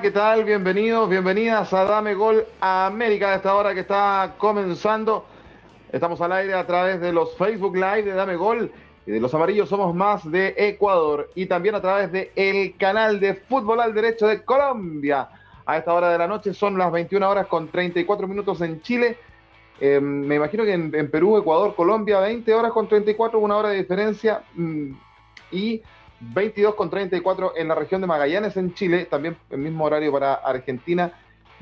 ¿Qué tal? Bienvenidos, bienvenidas a Dame Gol América a esta hora que está comenzando. Estamos al aire a través de los Facebook Live de Dame Gol y de los amarillos somos más de Ecuador y también a través de el canal de Fútbol al Derecho de Colombia. A esta hora de la noche son las 21 horas con 34 minutos en Chile. Eh, me imagino que en, Perú, Ecuador, Colombia, 20 horas con 34, una hora de diferencia. Mm, y 22 con 34 en la región de Magallanes, en Chile, también el mismo horario para Argentina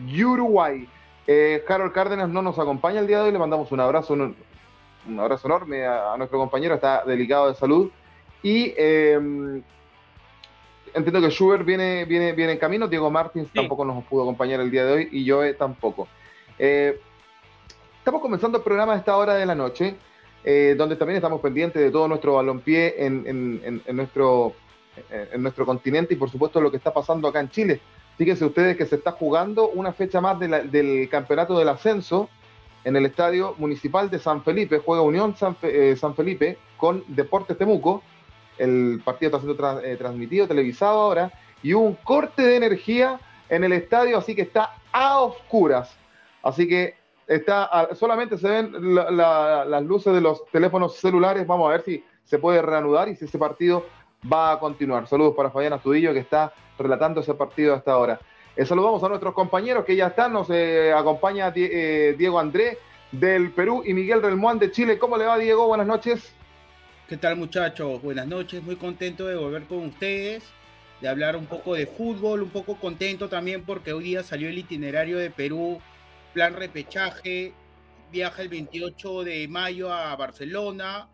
y Uruguay. Eh, Carol Cárdenas no nos acompaña el día de hoy, le mandamos un abrazo, un, abrazo enorme a, nuestro compañero, está delicado de salud. Y em, entiendo que Schubert viene, viene, viene en camino, Diego Martins tampoco nos pudo acompañar el día de hoy y yo tampoco. Eh, estamos comenzando el programa a esta hora de la noche. Eh, donde también estamos pendientes de todo nuestro balompié en, en, nuestro, en nuestro continente y por supuesto lo que está pasando acá en Chile. Fíjense ustedes que se está jugando una fecha más del campeonato del ascenso en el estadio municipal de San Felipe. Juega Unión San, eh, Felipe con Deportes Temuco. El partido está siendo eh, transmitido, televisado ahora. Y hubo un corte de energía en el estadio, así que está a oscuras. Así que está solamente se ven las luces de los teléfonos celulares. Vamos a ver si se puede reanudar y si ese partido va a continuar. Saludos para Fabián Astudillo que está relatando ese partido hasta ahora. Eh, saludamos a nuestros compañeros que ya están. Nos eh, acompaña eh, Diego André del Perú y Miguel Relmuán de Chile. ¿Cómo le va, Diego? Buenas noches. ¿Qué tal, muchachos? Buenas noches. Muy contento de volver con ustedes, de hablar un poco de fútbol, un poco contento también porque hoy día salió el itinerario de Perú plan repechaje, viaja el 28 de mayo a Barcelona,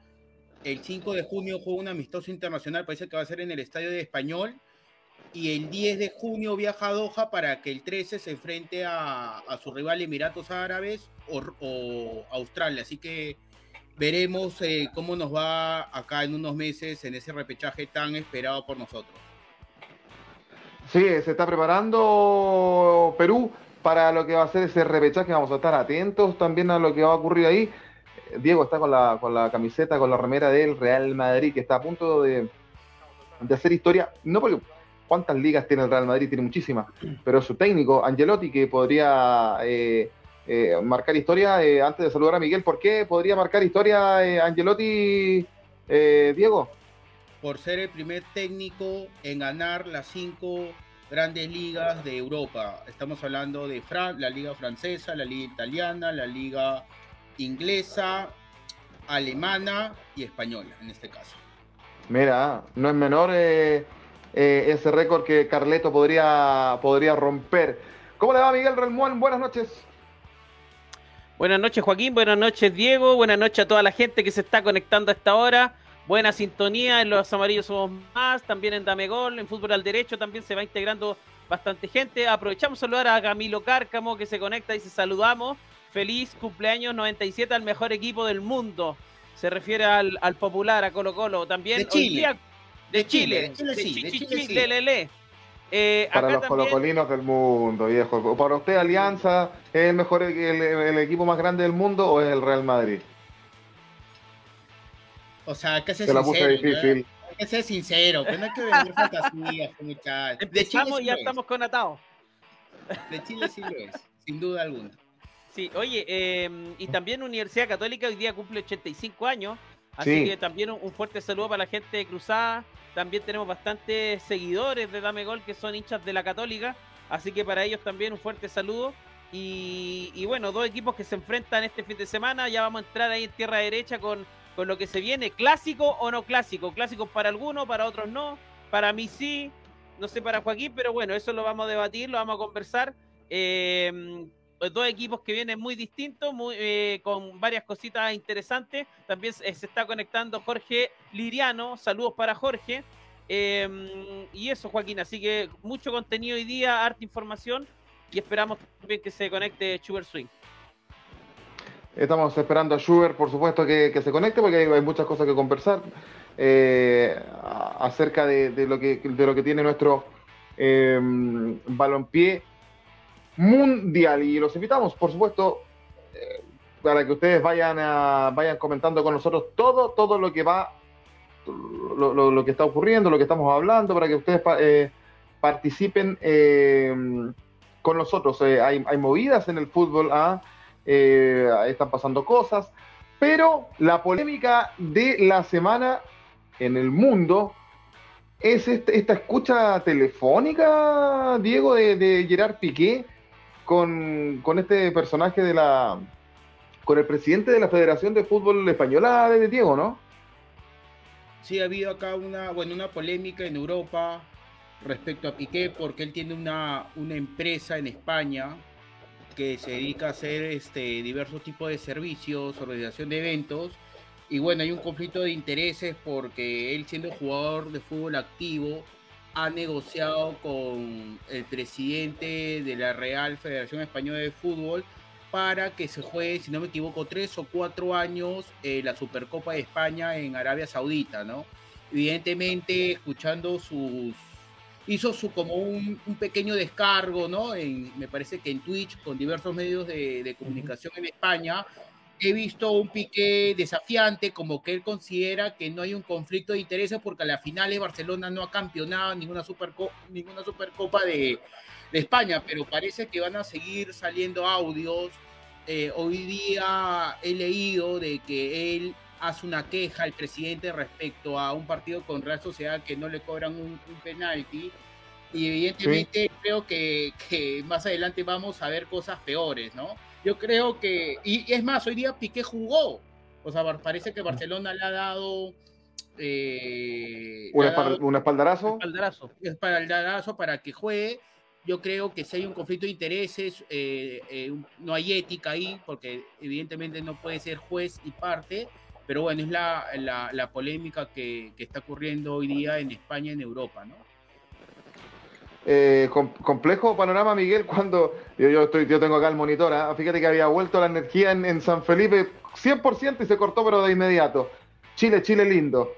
el 5 de junio juega un amistoso internacional, parece que va a ser en el Estadio de Español, y el 10 de junio viaja a Doha para que el 13 se enfrente a, su rival Emiratos Árabes o, Australia. Así que veremos eh, cómo nos va acá en unos meses en ese repechaje tan esperado por nosotros. Sí, se está preparando Perú para lo que va a ser ese repechaje. Vamos a estar atentos también a lo que va a ocurrir ahí. Diego está con la, camiseta, con la remera del Real Madrid, que está a punto de, hacer historia. No porque cuántas ligas tiene el Real Madrid, tiene muchísimas, pero su técnico, Angelotti, que podría eh, eh, marcar historia, eh, antes de saludar a Miguel, ¿por qué podría marcar historia Angelotti, Diego? Por ser el primer técnico en ganar las cinco grandes ligas de Europa. Estamos hablando de la liga francesa, la liga italiana, la liga inglesa, alemana y española en este caso. Mira, no es menor eh, eh, ese récord que Carleto podría, podría romper. ¿Cómo le va Miguel Relmuán? Buenas noches. Buenas noches Joaquín, buenas noches Diego, buenas noches a toda la gente que se está conectando a esta hora. Buena sintonía en los amarillos somos más, también en Dame Gol, en fútbol al derecho también se va integrando bastante gente. Aprovechamos a saludar a Camilo Cárcamo que se conecta y se saludamos. Feliz cumpleaños 97 al mejor equipo del mundo. Se refiere al, popular, a Colo Colo. También de Chile. de, Chile. De Chile, Para los colocolinos del mundo, viejo. ¿Para usted Alianza es el mejor el equipo más grande del mundo o es el Real Madrid? O sea, que sincero. Difícil. Hay que ser sincero, que no hay que vender fantasías, muchachos. De Chile sí ya estamos con atado. De Chile sí lo es, sin duda alguna. Sí, oye, em, y también Universidad Católica hoy día cumple 85 años, así que también un, fuerte saludo para la gente de Cruzada. También tenemos bastantes seguidores de Dame Gol que son hinchas de la Católica, así que para ellos también un fuerte saludo. Y, y bueno, dos equipos que se enfrentan este fin de semana, ya vamos a entrar ahí en tierra derecha con con lo que se viene, clásico o no clásico, clásico para algunos, para otros no, para mí sí, no sé para Joaquín, pero bueno, eso lo vamos a debatir, lo vamos a conversar. Eh, dos equipos que vienen muy distintos, muy, eh, con varias cositas interesantes. También se está conectando Jorge Liriano, saludos para Jorge. Eh, y eso, Joaquín, así que mucho contenido hoy día, harta información y esperamos también que se conecte Sugar Swing. Estamos esperando a Schubert, por supuesto, que, se conecte porque hay, muchas cosas que conversar eh, acerca de, lo que, de lo que tiene nuestro eh, balompié mundial. Y los invitamos, por supuesto, eh, para que ustedes vayan, vayan comentando con nosotros todo, todo lo que va, lo, que está ocurriendo, lo que estamos hablando, para que ustedes participen eh, con nosotros. Eh, hay, movidas en el fútbol, ¿ah? Eh, están pasando cosas, pero la polémica de la semana en el mundo es este, esta escucha telefónica, Diego, de, Gerard Piqué con, este personaje de la. con el presidente de la Federación de Fútbol Española de Diego, ¿no? Sí, ha habido acá una, bueno, una polémica en Europa respecto a Piqué porque él tiene una, una empresa en España que se dedica a hacer este, diversos tipos de servicios, organización de eventos. Y bueno, hay un conflicto de intereses porque él siendo jugador de fútbol activo ha negociado con el presidente de la Real Federación Española de Fútbol para que se juegue, si no me equivoco, tres o cuatro años eh, la Supercopa de España en Arabia Saudita, ¿no? Evidentemente, escuchando sus, hizo su como un, pequeño descargo, ¿no? me parece que en Twitch, con diversos medios de, comunicación en España, he visto un pique desafiante, como que él considera que no hay un conflicto de intereses porque a la finales Barcelona no ha campeonado ninguna, superco ninguna supercopa de, de, España, pero parece que van a seguir saliendo audios. Eh, hoy día he leído de que él hace una queja al presidente respecto a un partido con Real Sociedad que no le cobran un, penalti. Y evidentemente creo que, que, más adelante vamos a ver cosas peores, ¿no? Yo creo que, y, es más, hoy día Piqué jugó. O sea, parece que Barcelona le ha dado... Eh, ¿Un, espaldarazo? Un espaldarazo. espaldarazo para que juegue. Yo creo que si hay un conflicto de intereses, eh, eh, no hay ética ahí, porque evidentemente no puede ser juez y parte pero bueno, es la, la, polémica que, que, está ocurriendo hoy día en España y en Europa, ¿no? Eh, complejo panorama, Miguel, cuando yo, yo, estoy, yo tengo acá el monitor, ¿ah? fíjate que había vuelto la energía en, en, San Felipe 100% y se cortó, pero de inmediato. Chile, Chile lindo.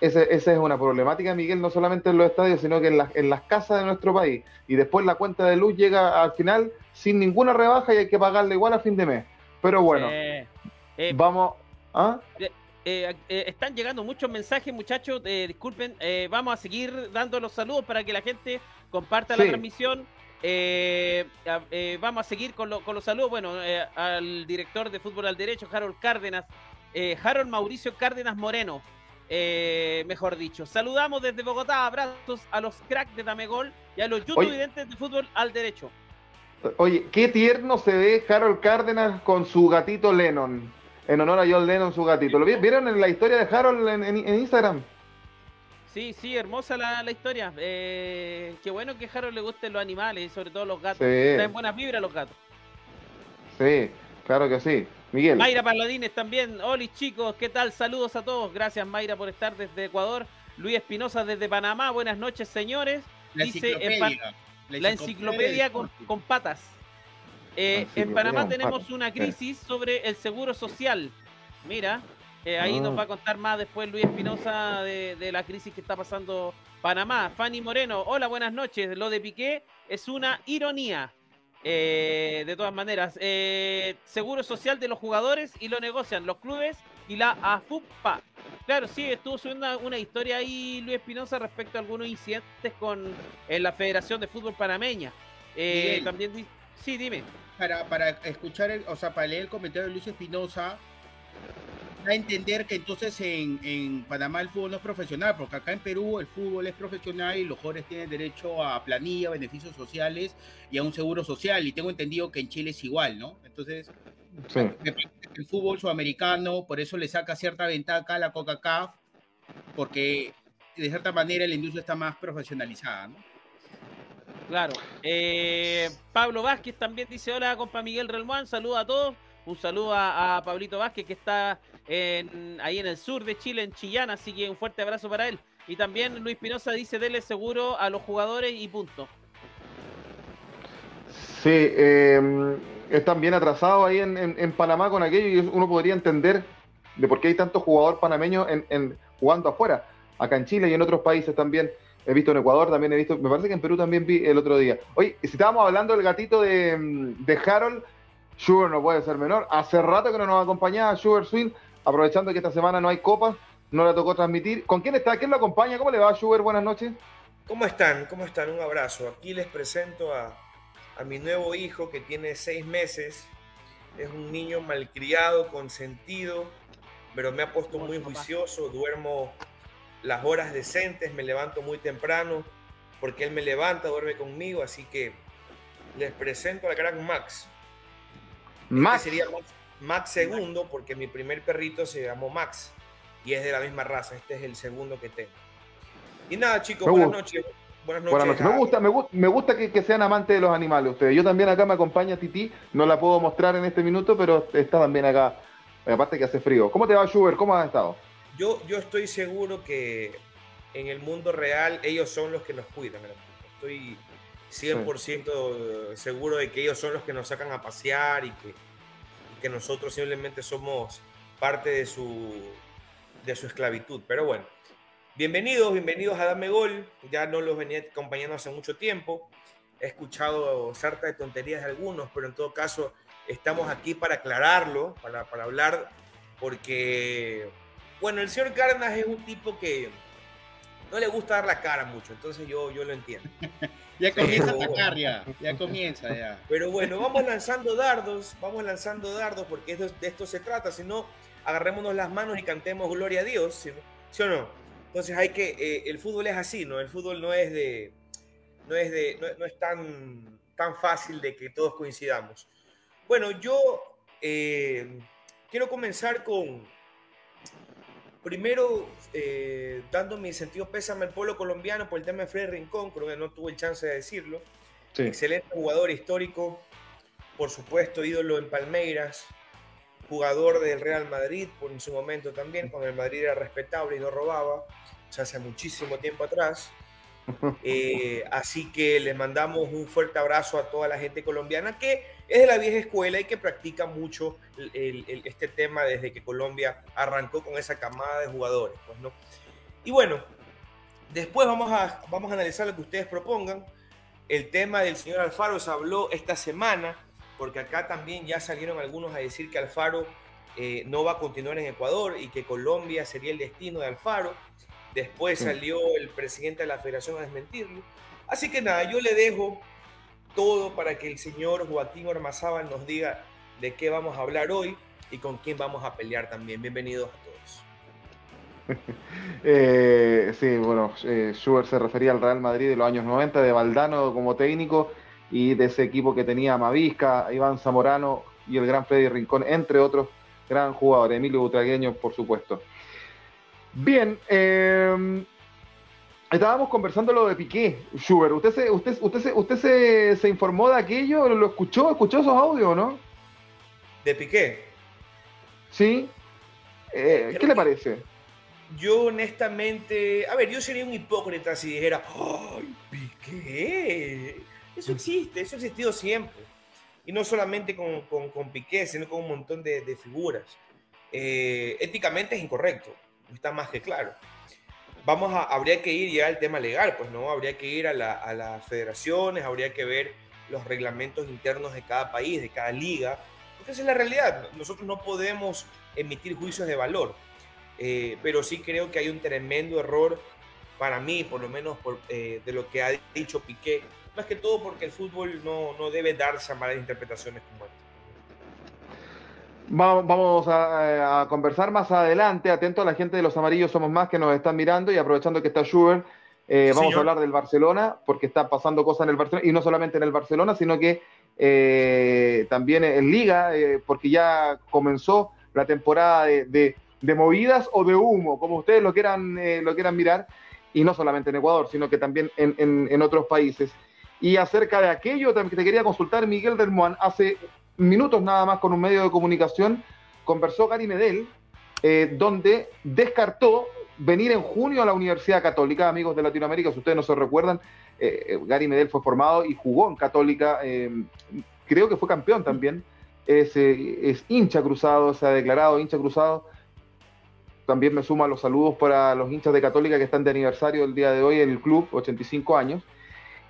esa es una problemática, Miguel, no solamente en los estadios, sino que en, en las casas de nuestro país. Y después la cuenta de luz llega al final sin ninguna rebaja y hay que pagarle igual a fin de mes. Pero bueno, eh, vamos, ¿Ah? Eh, eh, están llegando muchos mensajes, muchachos. Eh, disculpen, vamos a seguir dando los saludos para que la gente comparta la transmisión. vamos a seguir con, con los saludos. Bueno, al director de fútbol al derecho, Harold Cárdenas, Harold Mauricio Cárdenas Moreno, mejor dicho. Saludamos desde Bogotá. Abrazos a los cracks de Damegol y a los youtubers de fútbol al derecho. Oye, qué tierno se ve Harold Cárdenas con su gatito Lennon en honor a John Lennon, su gatito. ¿Lo vieron en la historia de Harold en, Instagram? Sí, sí, hermosa la, historia. Eh, qué bueno que a Harold le gusten los animales y sobre todo los gatos. Sí. buenas vibras los gatos. Sí, claro que sí. Miguel. Mayra Paladines también. Hola chicos, ¿qué tal? Saludos a todos. Gracias Mayra por estar desde Ecuador. Luis Espinosa desde Panamá. Buenas noches, señores. La Dice enciclopedia, la enciclopedia, con patas. Eh, en Panamá tenemos una crisis sobre el seguro social. Mira, eh, ahí nos ah. va a contar más después Luis Espinosa de, la crisis que está pasando Panamá. Fanny Moreno, hola, buenas noches. Lo de Piqué es una ironía. Eh, de todas maneras, seguro social de los jugadores y lo negocian los clubes y la AFUPA. Claro, sí, estuvo subiendo una, historia ahí Luis Espinosa respecto a algunos incidentes con en la Federación de Fútbol Panameña. también, sí, dime para, para escuchar, el, o sea, para leer el comentario de Luis Espinosa, da a entender que entonces en, en, Panamá el fútbol no es profesional, porque acá en Perú el fútbol es profesional y los jóvenes tienen derecho a planilla, beneficios sociales y a un seguro social. Y tengo entendido que en Chile es igual, ¿no? Entonces, el fútbol sudamericano, por eso le saca cierta ventaja a la Coca-Cola, porque de cierta manera la industria está más profesionalizada, ¿no? Claro. Eh, Pablo Vázquez también dice: Hola, compa Miguel Relmuán. Saludos a todos. Un saludo a, Pablito Vázquez que está ahí en el sur de Chile, en Chillán. Así que un fuerte abrazo para él. Y también Luis Pinoza dice: Dele seguro a los jugadores y punto. Sí, em, están bien atrasados ahí en, Panamá con aquello y uno podría entender de por qué hay tantos jugadores panameños en, jugando afuera, acá en Chile y en otros países también. He visto en Ecuador, también he visto, me parece que en Perú también vi el otro día. Oye, si estábamos hablando del gatito de, de Harold, Sugar no puede ser menor. Hace rato que no nos acompañaba Sugar Swing, aprovechando que esta semana no hay copas, no le tocó transmitir. ¿Con quién está? ¿Quién lo acompaña? ¿Cómo le va, Sugar? Buenas noches. ¿Cómo están? ¿Cómo están? Un abrazo. Aquí les presento a, a mi nuevo hijo que tiene seis meses. Es un niño malcriado, consentido, pero me ha puesto muy juicioso. Duermo las horas decentes, me levanto muy temprano porque él me levanta, duerme conmigo. Así que les presento al gran Max. Este Max. sería Max, segundo porque mi primer perrito se llamó Max y es de la misma raza. Este es el segundo que tengo. Y nada, chicos, buenas noches. Buenas noches. Me gusta, me, gusta que, sean amantes de los animales ustedes. Yo también acá me acompaña Titi, no la puedo mostrar en este minuto, pero está también acá. Aparte que hace frío. ¿Cómo te va, Schubert? ¿Cómo has estado? Yo, yo estoy seguro que en el mundo real ellos son los que nos cuidan. Estoy 100% seguro de que ellos son los que nos sacan a pasear y que, que nosotros simplemente somos parte de su, de su esclavitud. Pero bueno. Bienvenidos, bienvenidos a Dame Gol. Ya no los venía acompañando hace mucho tiempo. He escuchado sarta de tonterías de algunos, pero en todo caso estamos aquí para aclararlo, para, para hablar, porque, bueno, el señor Cárdenas es un tipo que no le gusta dar la cara mucho, entonces yo, yo lo entiendo. ya comienza a atacar, ya, ya comienza, ya. Pero bueno, vamos lanzando dardos, vamos lanzando dardos, porque de esto se trata, si no, agarrémonos las manos y cantemos gloria a Dios, ¿sí o no? Entonces hay que, eh, el fútbol es así, ¿no? El fútbol no es de, no es de, no, es tan, tan fácil de que todos coincidamos. Bueno, yo eh, quiero comenzar con, primero, eh, dando mi sentido pésame al pueblo colombiano por el tema de Freddy Rincón, creo que no tuve el chance de decirlo. Excelente jugador histórico, por supuesto, ídolo en Palmeiras, jugador del Real Madrid por en su momento también, cuando el Madrid era respetable y no robaba ya hace muchísimo tiempo atrás. Eh, así que les mandamos un fuerte abrazo a toda la gente colombiana que es de la vieja escuela y que practica mucho este tema desde que Colombia arrancó con esa camada de jugadores. Pues, ¿no? Y bueno, después vamos a, vamos a analizar lo que ustedes propongan. El tema del señor Alfaro se habló esta semana, porque acá también ya salieron algunos a decir que Alfaro eh, no va a continuar en Ecuador y que Colombia sería el destino de Alfaro. Después salió el presidente de la federación a desmentirlo. Así que nada, yo le dejo todo para que el señor Joaquín Ormazábal nos diga de qué vamos a hablar hoy y con quién vamos a pelear también. Bienvenidos a todos. eh, sí, bueno, eh, Schubert se refería al Real Madrid de los años 90, de Valdano como técnico y de ese equipo que tenía Mavisca, Iván Zamorano y el gran Freddy Rincón, entre otros gran jugadores, Emilio Butragueño, por supuesto. Bien, eh, estábamos conversando lo de Piqué, Schubert. ¿Usted se, usted, usted, se, usted se, informó de aquello? ¿Lo escuchó? ¿Escuchó esos audios, no? ¿De Piqué? Sí. Eh, ¿Qué le parece? Yo honestamente, a ver, yo sería un hipócrita si dijera, ¡ay, Piqué! Eso existe, eso ha existido siempre. Y no solamente con, con, Piqué, sino con un montón de, figuras. Eh, éticamente es incorrecto está más que claro. Vamos a, habría que ir ya al tema legal, pues no, habría que ir a, las federaciones, habría que ver los reglamentos internos de cada país, de cada liga, porque esa es la realidad. Nosotros no podemos emitir juicios de valor, eh, pero sí creo que hay un tremendo error para mí, por lo menos por, eh, de lo que ha dicho Piqué, más que todo porque el fútbol no, no debe darse a malas interpretaciones como Vamos a, conversar más adelante. Atento a la gente de los amarillos somos más que nos están mirando y aprovechando que está Schubert, eh, vamos a hablar del Barcelona porque está pasando cosas en el Barcelona y no solamente en el Barcelona, sino que eh, también en Liga, eh, porque ya comenzó la temporada de, movidas o de humo, como ustedes lo quieran, lo quieran mirar, y no solamente en Ecuador, sino que también en, en otros países. Y acerca de aquello, también te quería consultar, Miguel del Moan, hace minutos nada más con un medio de comunicación, conversó Gary Medel, eh, donde descartó venir en junio a la Universidad Católica, amigos de Latinoamérica, si ustedes no se recuerdan, eh, eh, Gary Medel fue formado y jugó en Católica, creo que fue campeón también, es, es, hincha cruzado, se ha declarado hincha cruzado. También me sumo a los saludos para los hinchas de Católica que están de aniversario el día de hoy en el club, 85 años.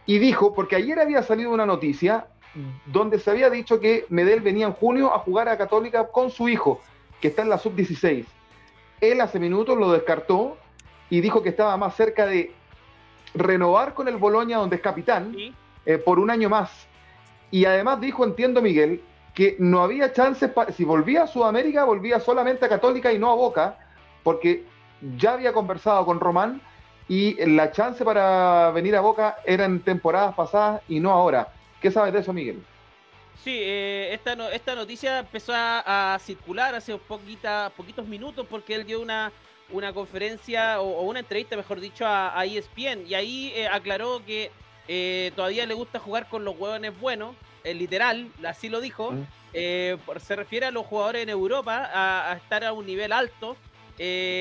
Y dijo, porque ayer había salido una noticia donde se había dicho que Medel venía en junio a jugar a Católica con su hijo, que está en la sub-16. Él hace minutos lo descartó y dijo que estaba más cerca de renovar con el Boloña, donde es capitán, eh, por un año más. Y además dijo, entiendo Miguel, que no había chances, si volvía a Sudamérica, volvía solamente a Católica y no a Boca, porque ya había conversado con Román y la chance para venir a Boca era en temporadas pasadas y no ahora. ¿Qué sabes de eso, Miguel? Sí, eh, esta, esta noticia empezó a, circular hace poquita, poquitos minutos porque él dio una, una conferencia o, una entrevista, mejor dicho, a, ESPN y ahí eh, aclaró que eh, todavía le gusta jugar con los hueones buenos, literal, así lo dijo. se refiere a los jugadores en Europa a, estar a un nivel alto.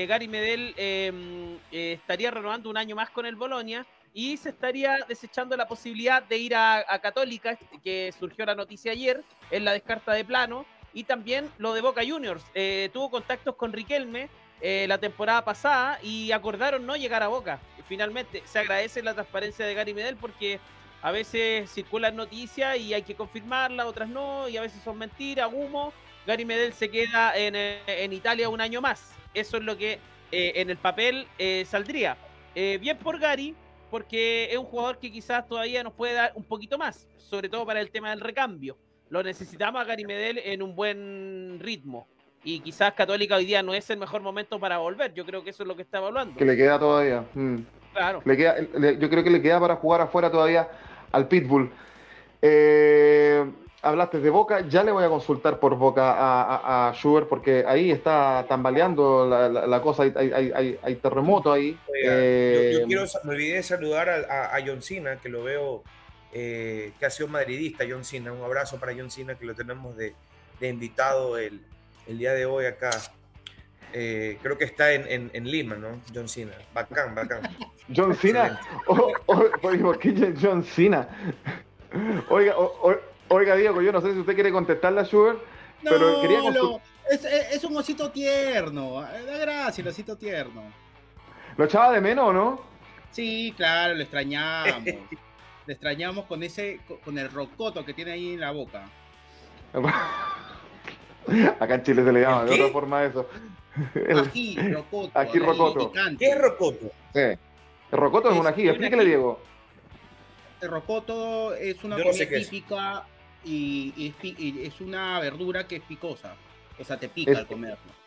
Gary Medel em, estaría renovando un año más con el Bolonia y se estaría desechando la posibilidad de ir a, Católica, que surgió la noticia ayer, en la descarta de plano, y también lo de Boca Juniors. Eh, tuvo contactos con Riquelme eh, la temporada pasada y acordaron no llegar a Boca. Finalmente, se agradece la transparencia de Gary Medel porque a veces circulan noticias y hay que confirmarlas, otras no, y a veces son mentiras, humo. Gary Medel se queda en Italia un año más. Eso es lo que eh, en el papel saldría. bien por Gary, porque es un jugador que quizás todavía nos puede dar un poquito más, sobre todo para el tema del recambio. Lo necesitamos a Gary Medel en un buen ritmo. Y quizás Católica hoy día no es el mejor momento para volver. Yo creo que eso es lo que está hablando. Que le queda todavía. Mm. Claro. Le queda, yo creo que le queda para jugar afuera todavía al Pitbull. Eh, hablaste de Boca, ya le voy a consultar por Boca a, a, Schubert porque ahí está tambaleando la, cosa, hay, terremoto ahí. yo, eh, quiero, me olvidé de saludar a, John Cena, que lo veo, eh, que ha sido madridista, John Cena. Un abrazo para John Cena, que lo tenemos de, invitado el, día de hoy acá. Eh, creo que está en, Lima, ¿no? John Cena. Bacán, bacán. John Cena. ¿Por qué John Cena? Oiga, Oiga, Diego, yo no sé si usted quiere contestarle a Schubert, pero quería es, un osito tierno, da gracia el osito tierno. ¿Lo echaba de menos o no? Sí, claro, lo extrañamos. lo extrañamos con ese, con el rocoto que tiene ahí en la boca. Acá en Chile se le llama de otra forma eso. Aquí, rocoto. Aquí rocoto. ¿Qué es rocoto? Sí. El rocoto es, un ají, explíquele, Diego. El rocoto es una comida típica y, es una verdura que es picosa. O sea, te pica al comerlo.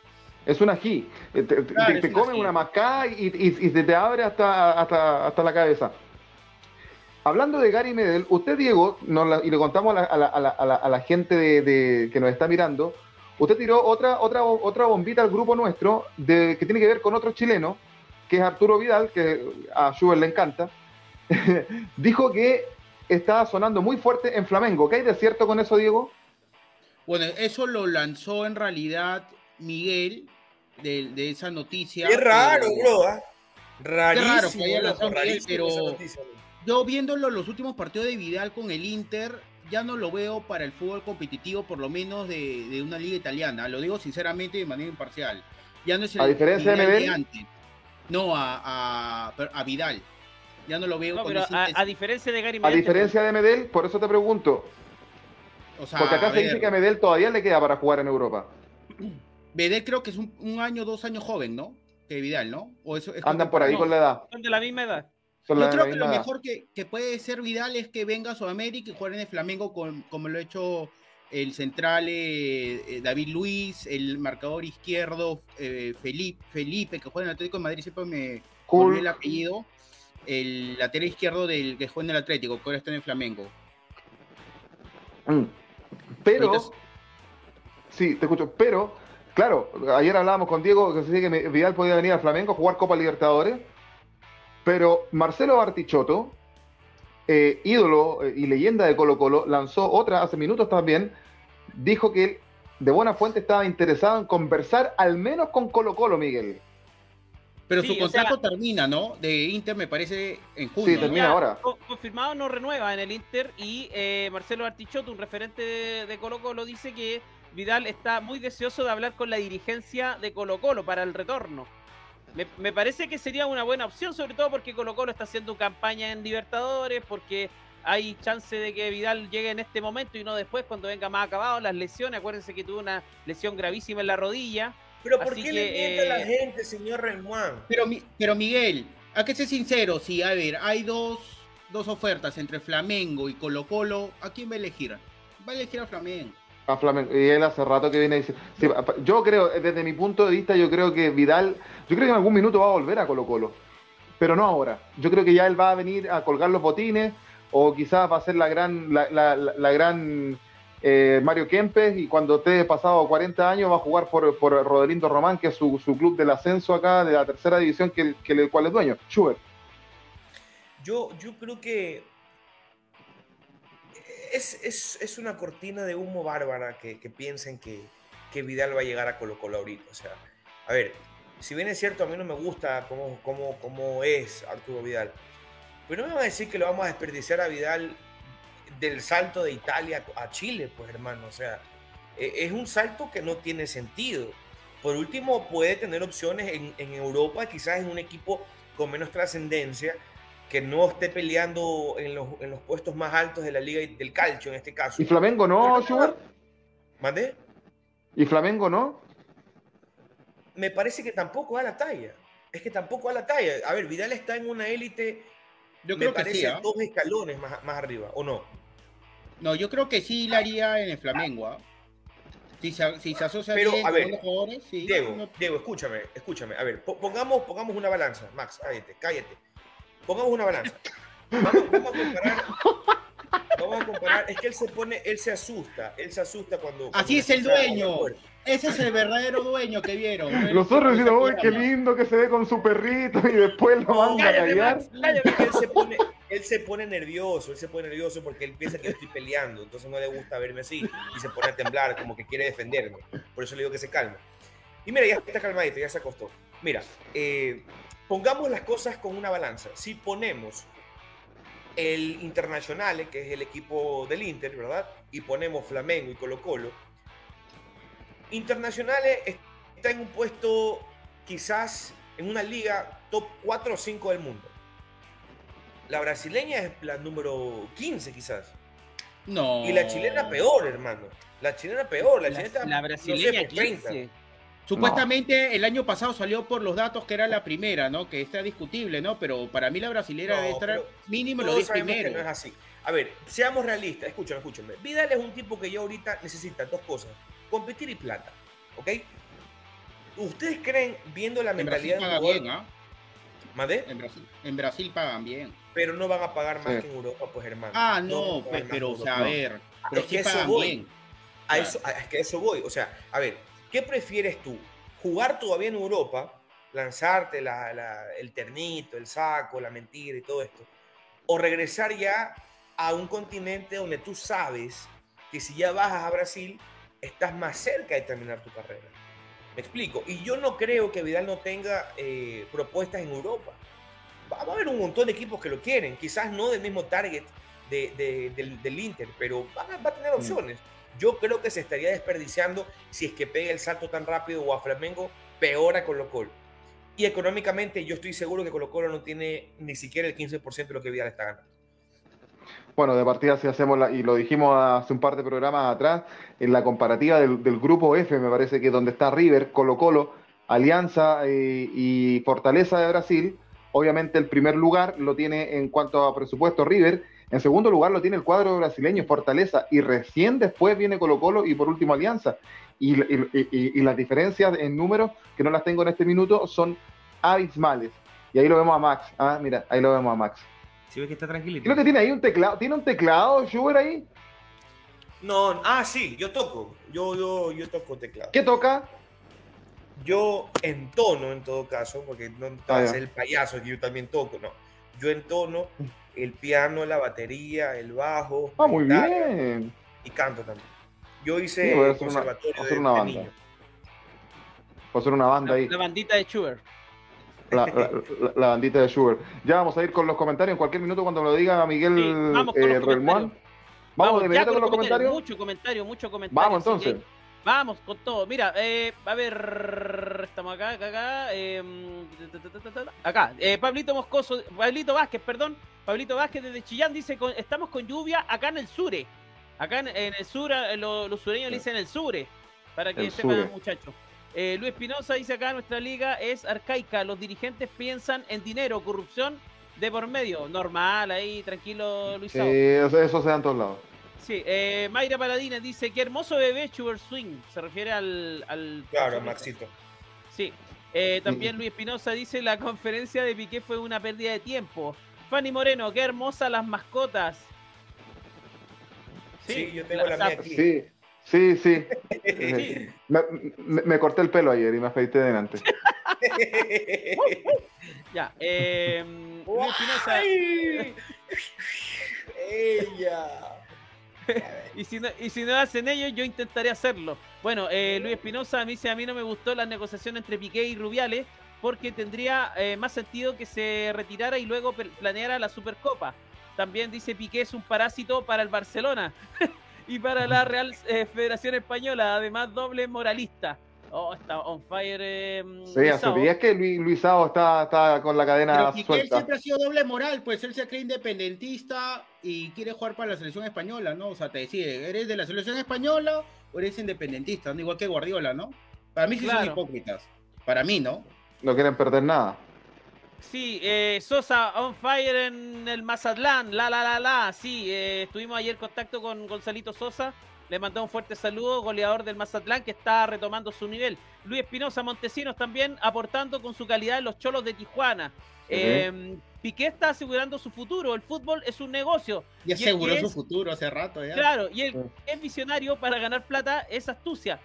Es un ají. Eh, te, te, comen una mascada y, y, se te abre hasta, hasta, hasta la cabeza. Hablando de Gary Medel, usted, Diego, y le contamos a la, a la, a la, gente de, que nos está mirando, usted tiró otra, otra, otra bombita al grupo nuestro de, que tiene que ver con otro chileno, que es Arturo Vidal, que a Schubert le encanta. Dijo que estaba sonando muy fuerte en Flamengo. ¿Qué hay de cierto con eso, Diego? Bueno, eso lo lanzó en realidad Miguel de, esa noticia. Qué raro, bro. ¿ah? Rarísimo. raro pero yo viéndolo los últimos partidos de Vidal con el Inter, ya no lo veo para el fútbol competitivo, por lo menos de, una liga italiana. Lo digo sinceramente de manera imparcial. Ya no es el a diferencia de Medel. No, a, a Vidal. Ya no lo veo. pero a, diferencia de Gary Medel. A diferencia de Medel, por eso te pregunto. Porque acá se dice que a Medel todavía le queda para jugar en Europa. Medel creo que es un, año, dos años joven, ¿no? Que Vidal, ¿no? O eso Andan por ahí con la edad. Son de la misma edad. Yo creo que lo mejor que, puede ser Vidal es que venga a Sudamérica y juegue en el Flamengo como lo ha hecho el central eh, eh, David Luis, el marcador izquierdo eh, Felipe, Felipe, que juega en el Atlético de Madrid, siempre me cool. el apellido el lateral izquierdo del que juega en el Atlético, que ahora está en el Flamengo. Mm. Pero, sí, te escucho, pero, claro, ayer hablábamos con Diego que se dice que Vidal podía venir al Flamengo a jugar Copa Libertadores, pero Marcelo Bartichotto, eh, ídolo eh, y leyenda de Colo Colo, lanzó otra hace minutos también, dijo que él de buena fuente estaba interesado en conversar al menos con Colo Colo, Miguel. Pero su contrato termina, ¿no? De Inter me parece en junio. Sí, termina ahora. Confirmado no renueva en el Inter y eh, Marcelo Artichotto, un referente de, Colo Colo, dice que Vidal está muy deseoso de hablar con la dirigencia de Colo Colo para el retorno. Me, parece que sería una buena opción, sobre todo porque Colo Colo está haciendo campaña en Libertadores, porque hay chance de que Vidal llegue en este momento y no después cuando venga más acabado las lesiones. Acuérdense que tuvo una lesión gravísima en la rodilla. Pero ¿por qué le miente a la eh, gente, señor Reymuán? Pero, pero Miguel, a que ser sincero, sí, a ver, hay dos, dos ofertas entre Flamengo y Colo Colo, ¿a quién va a elegir? Va a elegir a Flamengo. A Flamengo. Y él hace rato que viene y dice, yo creo, desde mi punto de vista, yo creo que Vidal, yo creo que en algún minuto va a volver a Colo Colo, pero no ahora. Yo creo que ya él va a venir a colgar los botines o quizás va a ser la gran, la, la, la gran eh, Mario Kempes y cuando esté pasado 40 años va a jugar por, por Rodelindo Román, que es su, club del ascenso acá de la tercera división que, que el cual es dueño. Schubert. Yo, yo creo que es, es, es, una cortina de humo bárbara que, que piensen que, que, Vidal va a llegar a Colo Colo ahorita. O sea, a ver, si bien es cierto, a mí no me gusta cómo, cómo, cómo es Arturo Vidal, pero no me van a decir que lo vamos a desperdiciar a Vidal del salto de Italia a Chile, pues hermano, o sea, e, es un salto que no tiene sentido. Por último, puede tener opciones en, en Europa, quizás en un equipo con menos trascendencia, que no esté peleando en los, en los, puestos más altos de la liga del calcio en este caso. ¿Y Flamengo no, Schubert? ¿Mandé? ¿Y Flamengo no? Me parece que tampoco a la talla. Es que tampoco a la talla. A ver, Vidal está en una élite, yo creo me parece, que sí, ¿ah? dos escalones más, más arriba, ¿o no? No, yo creo que sí la haría en el Flamengo. ¿ah? Si, se, si se asocia Pero, bien a ver, con los jugadores, sí. Diego, Diego, escúchame, escúchame. A ver, pongamos, pongamos una balanza. Max, cállate, cállate. Pongamos una balanza. Vamos, vamos a comparar. Vamos a comparar. Es que él se pone, él se asusta. Él se asusta cuando. Así es el dueño. Ese es el verdadero dueño que vieron. Los otros diciendo, uy, qué lindo que se ve con su perrito y después lo manda a callar. Él se, pone, él se pone nervioso, él se pone nervioso porque él piensa que yo estoy peleando, entonces no le gusta verme así y se pone a temblar como que quiere defenderme. Por eso le digo que se calme. Y mira, ya está calmadito, ya se acostó. Mira, eh, pongamos las cosas con una balanza. Si ponemos el Internacional, que es el equipo del Inter, ¿verdad? Y ponemos Flamengo y Colo Colo. Internacionales está en un puesto quizás en una liga top 4 o 5 del mundo. La brasileña es la número 15 quizás. No. Y la chilena peor, hermano. La chilena peor. La, chilena, la brasileña 15. Supuestamente el año pasado salió por los datos que era la primera, ¿no? Que está discutible, ¿no? Pero para mí la brasilera debe estar mínimo lo 10 primero. no es así. A ver, seamos realistas, escúchame, escúchame. Vidal es un tipo que yo ahorita necesita dos cosas: competir y plata. ¿Ok? ¿Ustedes creen, viendo la mentalidad de bien, ¿ah? En Brasil, en Brasil pagan bien. Pero no van a pagar más que en Europa, pues hermano. Ah, no, pues, pero, o sea, a ver. Pero es que eso voy. A eso, es que a eso voy. O sea, a ver, ¿Qué prefieres tú? ¿Jugar todavía en Europa, lanzarte el ternito, el saco, la mentira y todo esto? ¿O regresar ya a un continente donde tú sabes que si ya bajas a Brasil, estás más cerca de terminar tu carrera? Me explico. Y yo no creo que Vidal no tenga eh, propuestas en Europa. Va, a haber un montón de equipos que lo quieren, quizás no del mismo target del, Inter, pero va, va a tener mm. opciones. Yo creo que se estaría desperdiciando si es que pega el salto tan rápido o a Flamengo peor a Colo Colo. Y económicamente yo estoy seguro que Colo Colo no tiene ni siquiera el 15% de lo que Vidal está ganando. Bueno, de partida si hacemos, la, y lo dijimos hace un par de programas atrás, en la comparativa del, grupo F, me parece que donde está River, Colo Colo, Alianza eh, y Fortaleza de Brasil, obviamente el primer lugar lo tiene en cuanto a presupuesto River, en segundo lugar lo tiene el cuadro brasileño, Fortaleza, y recién después viene Colo Colo y por último Alianza. Y, las diferencias en números, que no las tengo en este minuto, son abismales. Y ahí lo vemos a Max. Ah, mira, ahí lo vemos a Max. Sí, ve que está tranquilito. Creo que tiene ahí un teclado. ¿Tiene un teclado, Schubert, ahí? No, ah, sí, yo toco. Yo, yo, yo toco teclado. ¿Qué toca? Yo entono en todo caso, porque no ah, es el payaso que yo también toco, no. Yo entono el piano, la batería, el bajo. Ah, muy bien. Y canto también. Yo hice sí, conservatorio una, de, una banda. niño. Voy a hacer una banda ahí. La bandita de Schubert. La, la, bandita de Schubert. Ya vamos a ir con los comentarios en cualquier minuto cuando lo diga Miguel sí, vamos, eh, Vamos, vamos de inmediato con los comentarios. Mucho comentario, mucho comentario. Vamos entonces. Vamos con todo. Mira, eh, a ver, estamos acá, acá, acá. Em, acá, eh, Pablito Moscoso, Pablito Vázquez, perdón. Pablito Vázquez desde Chillán dice, estamos con lluvia acá en el sure. Acá en, el sur, eh, los sureños le dicen el sure, para que sepan muchachos. Eh, Luis Espinosa dice acá, nuestra liga es arcaica, los dirigentes piensan en dinero, corrupción de por medio. Normal, ahí, tranquilo, Luis. Sí, eso, se da en todos lados. Sí, eh, Mayra Paladines dice, qué hermoso bebé Sugar Swing, se refiere al... al claro, Maxito. Sí, eh, también Luis Espinosa dice, la conferencia de Piqué fue una pérdida de tiempo. Fanny Moreno, qué hermosas las mascotas. Sí, yo tengo la, mía aquí. Sí, sí, sí. Me, corté el pelo ayer y me afeité delante. ya, eh, Luis Espinosa. Ella. y, si no, y si no hacen ellos, yo intentaré hacerlo. Bueno, eh, Luis Espinosa me dice, a mí no me gustó la negociación entre Piqué y Rubiales porque tendría eh, más sentido que se retirara y luego planeara la Supercopa. También dice Piqué es un parásito para el Barcelona y para la Real eh, Federación Española, además doble moralista. Oh, está on fire. Eh, sí, es que Luis, Luisao está, está con la cadena Pero Piqué siempre ha sido doble moral, pues él se cree independentista y quiere jugar para la selección española, ¿no? O sea, te decide, ¿eres de la selección española o eres independentista? Igual que Guardiola, ¿no? Para mí sí son hipócritas. Para mí, ¿no? No quieren perder nada. Sí, eh, Sosa on fire en el Mazatlán, la la la la, sí, eh, estuvimos ayer en contacto con Gonzalito Sosa, le mandó un fuerte saludo, goleador del Mazatlán que está retomando su nivel. Luis Espinosa Montesinos también aportando con su calidad en los cholos de Tijuana. Piqué está asegurando su futuro, el fútbol es un negocio. Y aseguró su futuro hace rato ya. Claro, y el es visionario para ganar plata es astucia.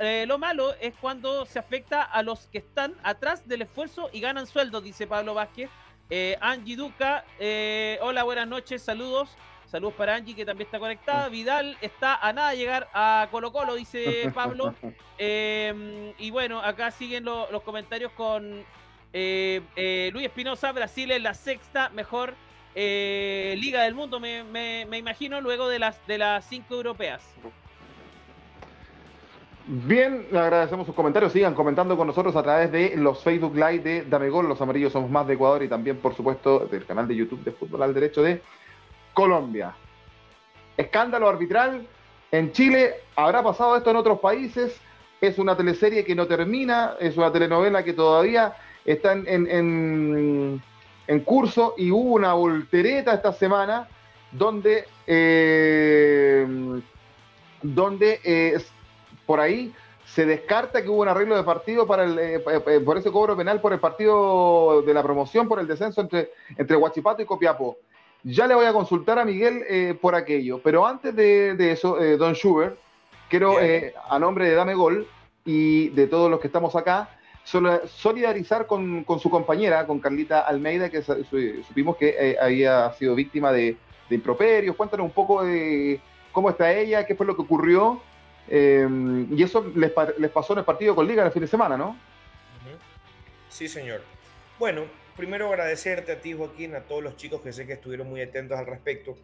Eh, lo malo es cuando se afecta a los que están atrás del esfuerzo y ganan sueldo, dice Pablo Vázquez. Eh, Angie Duca, eh, hola, buenas noches, saludos. Saludos para Angie, que también está conectada. Vidal está a nada de llegar a Colo Colo, dice Pablo. Em, y bueno, acá siguen los comentarios con Luis Espinosa. Brasil es la sexta mejor liga del mundo, me, me, imagino, luego de las, de las cinco europeas. Bien, le agradecemos sus comentarios. Sigan comentando con nosotros a través de los Facebook Live de Dame Gol, Los Amarillos Somos Más de Ecuador y también, por supuesto, del canal de YouTube de Fútbol al Derecho de Colombia. Escándalo arbitral en Chile. ¿Habrá pasado esto en otros países? Es una teleserie que no termina, es una telenovela que todavía está en, en, curso y hubo una voltereta esta semana donde, eh, donde eh, por ahí se descarta que hubo un arreglo de partido para el, eh, eh, eh, por ese cobro penal por el partido de la promoción, por el descenso entre, entre Huachipato y Copiapó. Ya le voy a consultar a Miguel por aquello, pero antes de, eso, Don Schubert, quiero, a nombre de Dame Gol y de todos los que estamos acá, solidarizar con, con su compañera, con Carlita Almeida, que supimos que había sido víctima de, de improperios. Cuéntanos un poco de cómo está ella, qué fue lo que ocurrió Em, y eso les, pasó en el partido con Liga el fin de semana, ¿no? Sí, señor. Bueno, primero agradecerte a ti, Joaquín, a todos los chicos que sé que estuvieron muy atentos al respecto.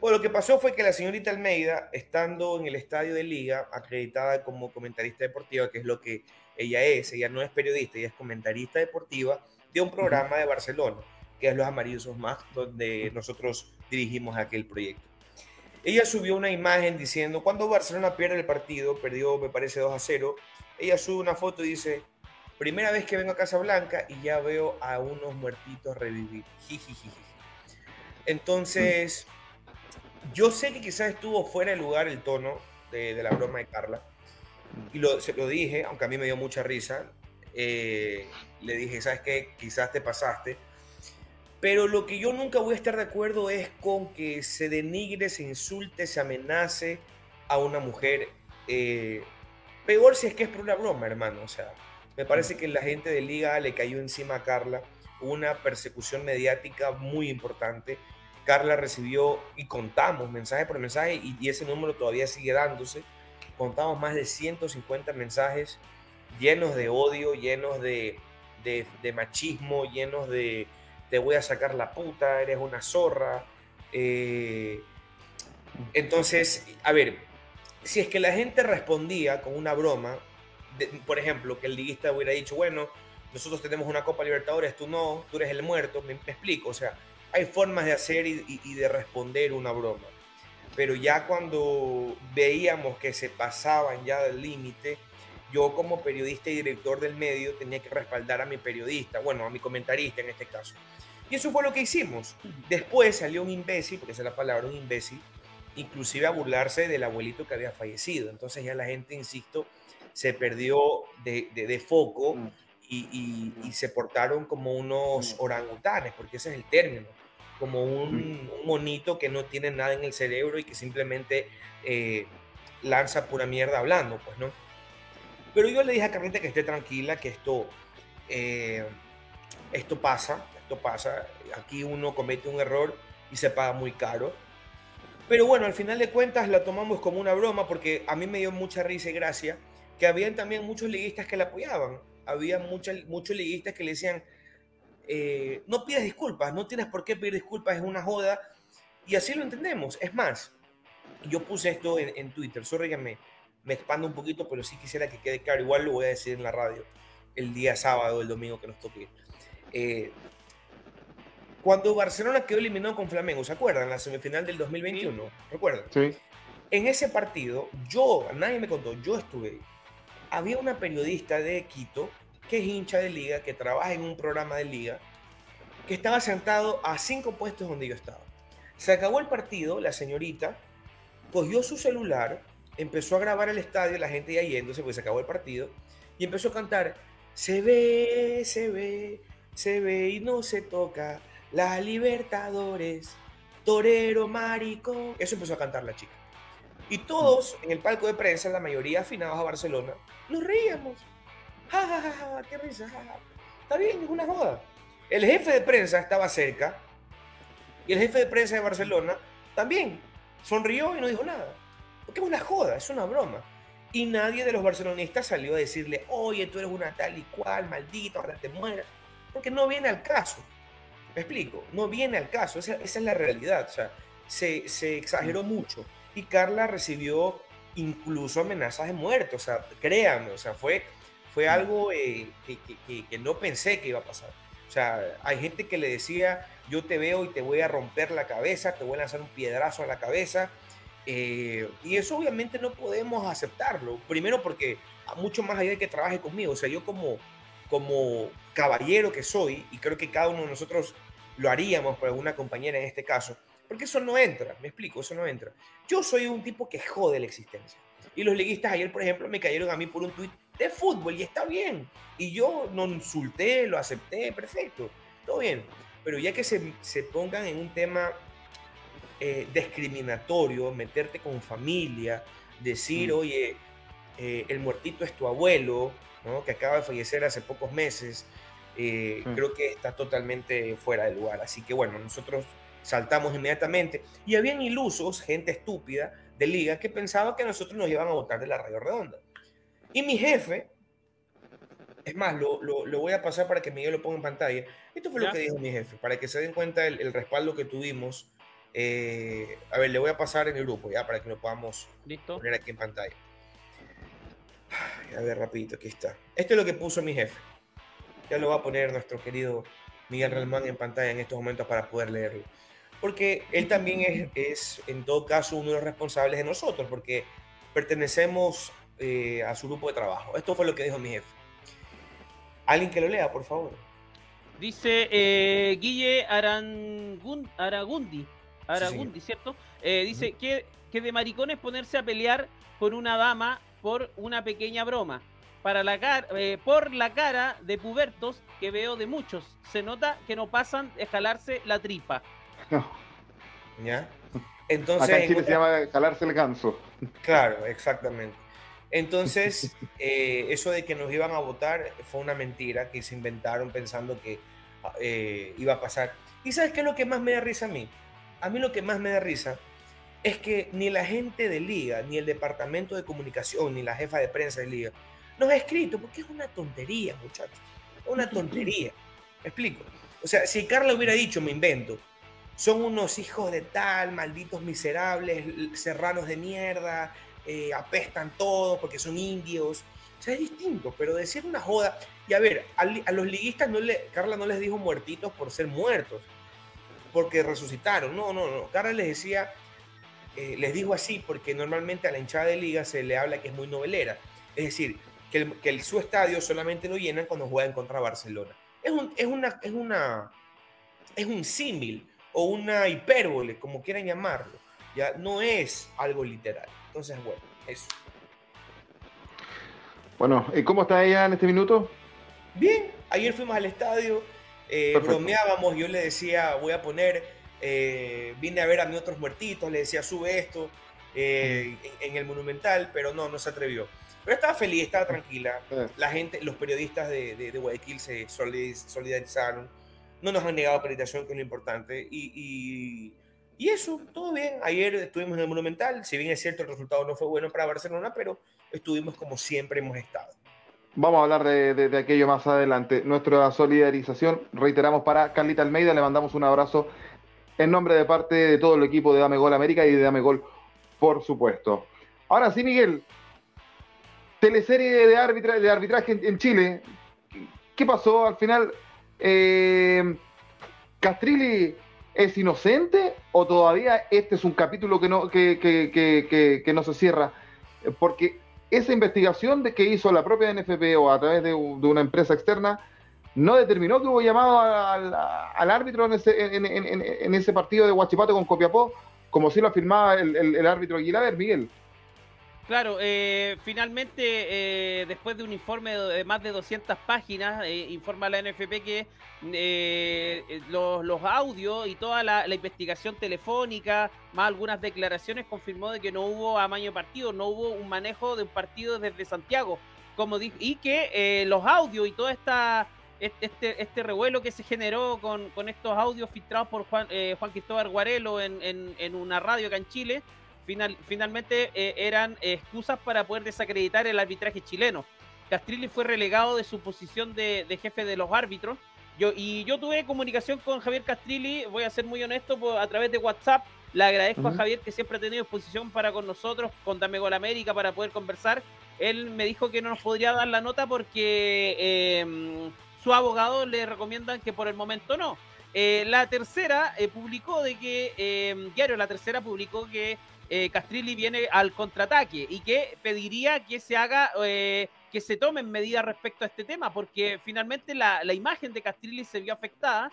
Bueno, lo que pasó fue que la señorita Almeida, estando en el estadio de Liga, acreditada como comentarista deportiva, que es lo que ella es, ella no es periodista, ella es comentarista deportiva de un programa de Barcelona, que es Los Amarillos Más, donde nosotros dirigimos aquel proyecto. Ella subió una imagen diciendo, cuando Barcelona pierde el partido, perdió me parece 2 a 0, ella sube una foto y dice, primera vez que vengo a Casa Blanca y ya veo a unos muertitos revivir. Entonces, yo sé que quizás estuvo fuera de lugar el tono de, la broma de Carla. Y lo, se lo dije, aunque a mí me dio mucha risa. Eh, le dije, ¿sabes qué? Quizás te pasaste pero lo que yo nunca voy a estar de acuerdo es con que se denigre, se insulte, se amenace a una mujer. Eh, peor si es que es por una broma, hermano. O sea, me parece que la gente de Liga le cayó encima a Carla una persecución mediática muy importante. Carla recibió y contamos mensaje por mensaje y, ese número todavía sigue dándose. Contamos más de 150 mensajes llenos de odio, llenos de machismo, llenos de, te voy a sacar la puta, eres una zorra. Eh, entonces, a ver, si es que la gente respondía con una broma, por ejemplo, que el liguista hubiera dicho, bueno, nosotros tenemos una Copa Libertadores, tú no, tú eres el muerto, me, explico, o sea, hay formas de hacer y, de responder una broma. Pero ya cuando veíamos que se pasaban ya del límite, yo como periodista y director del medio tenía que respaldar a mi periodista, bueno, a mi comentarista en este caso. Y eso fue lo que hicimos. Después salió un imbécil, porque esa es la palabra, un imbécil, inclusive a burlarse del abuelito que había fallecido. Entonces ya la gente, insisto, se perdió de, foco mm. y, se portaron como unos mm. orangutanes, porque ese es el término, como un, mm. monito que no tiene nada en el cerebro y que simplemente eh, lanza pura mierda hablando, pues, ¿no? Pero yo le dije a Carlita que esté tranquila, que esto, eh, esto pasa, esto pasa. Aquí uno comete un error y se paga muy caro. Pero bueno, al final de cuentas la tomamos como una broma porque a mí me dio mucha risa y gracia que habían también muchos liguistas que la apoyaban. Había muchos, liguistas que le decían, eh, no pidas disculpas, no tienes por qué pedir disculpas, es una joda. Y así lo entendemos. Es más, yo puse esto en, Twitter, sorry me expando un poquito, pero sí quisiera que quede claro. Igual lo voy a decir en la radio el día sábado, el domingo que nos toque. Eh, cuando Barcelona quedó eliminado con Flamengo, ¿se acuerdan? La semifinal del 2021, ¿recuerdan? Sí. En ese partido, yo, nadie me contó, yo estuve. Había una periodista de Quito que es hincha de liga, que trabaja en un programa de liga, que estaba sentado a cinco puestos donde yo estaba. Se acabó el partido, la señorita cogió su celular empezó a grabar el estadio, la gente ya yéndose, pues se acabó el partido, y empezó a cantar, se ve, se ve, se ve y no se toca, la Libertadores, torero, marico. Eso empezó a cantar la chica. Y todos en el palco de prensa, la mayoría afinados a Barcelona, nos reíamos. Ja, ja, ja, ja qué risa, Está bien, es una joda. El jefe de prensa estaba cerca y el jefe de prensa de Barcelona también sonrió y no dijo nada. Porque es una joda, es una broma. Y nadie de los barcelonistas salió a decirle, oye, tú eres una tal y cual, maldito, ahora te mueras. Porque no viene al caso. Me explico, no viene al caso, esa, es la realidad. O sea, se, se, exageró mucho. Y Carla recibió incluso amenazas de muerte. O sea, créanme, o sea, fue, fue algo eh, que, que, que no pensé que iba a pasar. O sea, hay gente que le decía, yo te veo y te voy a romper la cabeza, te voy a lanzar un piedrazo a la cabeza, eh, y eso obviamente no podemos aceptarlo. Primero porque mucho más allá de que trabaje conmigo, o sea, yo como, como caballero que soy, y creo que cada uno de nosotros lo haríamos por alguna compañera en este caso, porque eso no entra, me explico, eso no entra. Yo soy un tipo que jode la existencia. Y los liguistas ayer, por ejemplo, me cayeron a mí por un tuit de fútbol y está bien. Y yo no insulté, lo acepté, perfecto, todo bien. Pero ya que se, se pongan en un tema eh, discriminatorio, meterte con familia, decir, mm. oye, eh, el muertito es tu abuelo, ¿no? que acaba de fallecer hace pocos meses, eh, mm. creo que está totalmente fuera de lugar. Así que bueno, nosotros saltamos inmediatamente. Y habían ilusos, gente estúpida de liga, que pensaba que nosotros nos iban a votar de la radio redonda. Y mi jefe, es más, lo, lo, voy a pasar para que Miguel lo ponga en pantalla. Esto fue lo que dijo mi jefe, para que se den cuenta el, el respaldo que tuvimos eh, a ver, le voy a pasar en el grupo ya para que lo podamos poner aquí en pantalla. A ver, rapidito, aquí está. Esto es lo que puso mi jefe. Ya lo va a poner nuestro querido Miguel Relmán en pantalla en estos momentos para poder leerlo. Porque él también es, es en todo caso, uno de los responsables de nosotros, porque pertenecemos eh, a su grupo de trabajo. Esto fue lo que dijo mi jefe. Alguien que lo lea, por favor. Dice eh, Guille Aragundi. Aragundi, ¿cierto? Eh, dice que, que de maricones ponerse a pelear con una dama por una pequeña broma. Para la eh, por la cara de pubertos que veo de muchos. Se nota que no pasan de jalarse la tripa. ¿Ya? Entonces, Acá en Chile se llama jalarse el ganso. Claro, exactamente. Entonces, eh, eso de que nos iban a votar fue una mentira que se inventaron pensando que iba a pasar. ¿Y sabes qué es lo que más me da risa a mí? A mí lo que más me da risa es que ni la gente de Liga, ni el departamento de comunicación, ni la jefa de prensa de Liga nos ha escrito, porque es una tontería, muchachos. Una tontería. ¿Me explico? O sea, si Carla hubiera dicho, me invento, son unos hijos de tal, malditos miserables, serranos de mierda, eh, apestan todos porque son indios. O sea, es distinto, pero decir una joda. Y a ver, a, a los liguistas no le, Carla no les dijo muertitos por ser muertos porque resucitaron. No, no, no. Carla les decía, eh, les digo así porque normalmente a la hinchada de liga se le habla que es muy novelera. Es decir, que, el, su estadio solamente lo llenan cuando juegan contra Barcelona. Es un, es una, es una, es un símil o una hipérbole, como quieran llamarlo. Ya no es algo literal. Entonces, bueno, eso. Bueno, ¿y cómo está ella en este minuto? Bien, ayer fuimos al estadio, eh, bromeábamos, yo le decía, voy a poner, eh, vine a ver a mis otros muertitos, le decía, sube esto eh, en, el Monumental, pero no, no se atrevió. Pero estaba feliz, estaba tranquila. La gente, los periodistas de, de, Guayaquil se solidarizaron. No nos han negado acreditación, que es lo importante. Y, y, eso, todo bien. Ayer estuvimos en el Monumental. Si bien es cierto, el resultado no fue bueno para Barcelona, pero estuvimos como siempre hemos estado. Vamos a hablar de, aquello más adelante. Nuestra solidarización, reiteramos, para Carlita Almeida. Le mandamos un abrazo en nombre de parte de todo el equipo de Dame Gol América y de Dame Gol, por supuesto. Ahora sí, Miguel, teleserie de, arbitra, de arbitraje en, Chile. ¿Qué pasó al final? Eh, ¿Castrilli es inocente o todavía este es un capítulo que, no se cierra? Porque esa investigación de que hizo la propia NFP o a través de, una empresa externa no determinó que hubo llamado al, árbitro en ese, en, ese, partido de Huachipato con Copiapó, como si lo afirmaba el, el árbitro Aguilar, Miguel. Claro, eh, finalmente, eh, después de un informe de más de 200 páginas, eh, informa la NFP que los, audios y toda la, investigación telefónica, más algunas declaraciones, confirmó de que no hubo amaño de partido, no hubo un manejo de un partido desde Santiago, como y que los audios y toda esta este, este revuelo que se generó con, estos audios filtrados por Juan, Juan Cristóbal Guarelo en, en, una radio acá en Chile, finalmente eh, eran excusas para poder desacreditar el arbitraje chileno. Castrilli fue relegado de su posición de, jefe de los árbitros. Yo, y yo tuve comunicación con Javier Castrilli, voy a ser muy honesto, a través de WhatsApp. Le agradezco a Javier que siempre ha tenido exposición para con nosotros, con Dame Gol América, para poder conversar. Él me dijo que no nos podría dar la nota porque em, su abogado le recomiendan que por el momento no. Eh, la tercera eh, publicó de que, em, Diario La Tercera publicó que eh, Castrilli viene al contraataque y que pediría que se haga, eh, que se tomen medidas respecto a este tema, porque finalmente la, imagen de Castrilli se vio afectada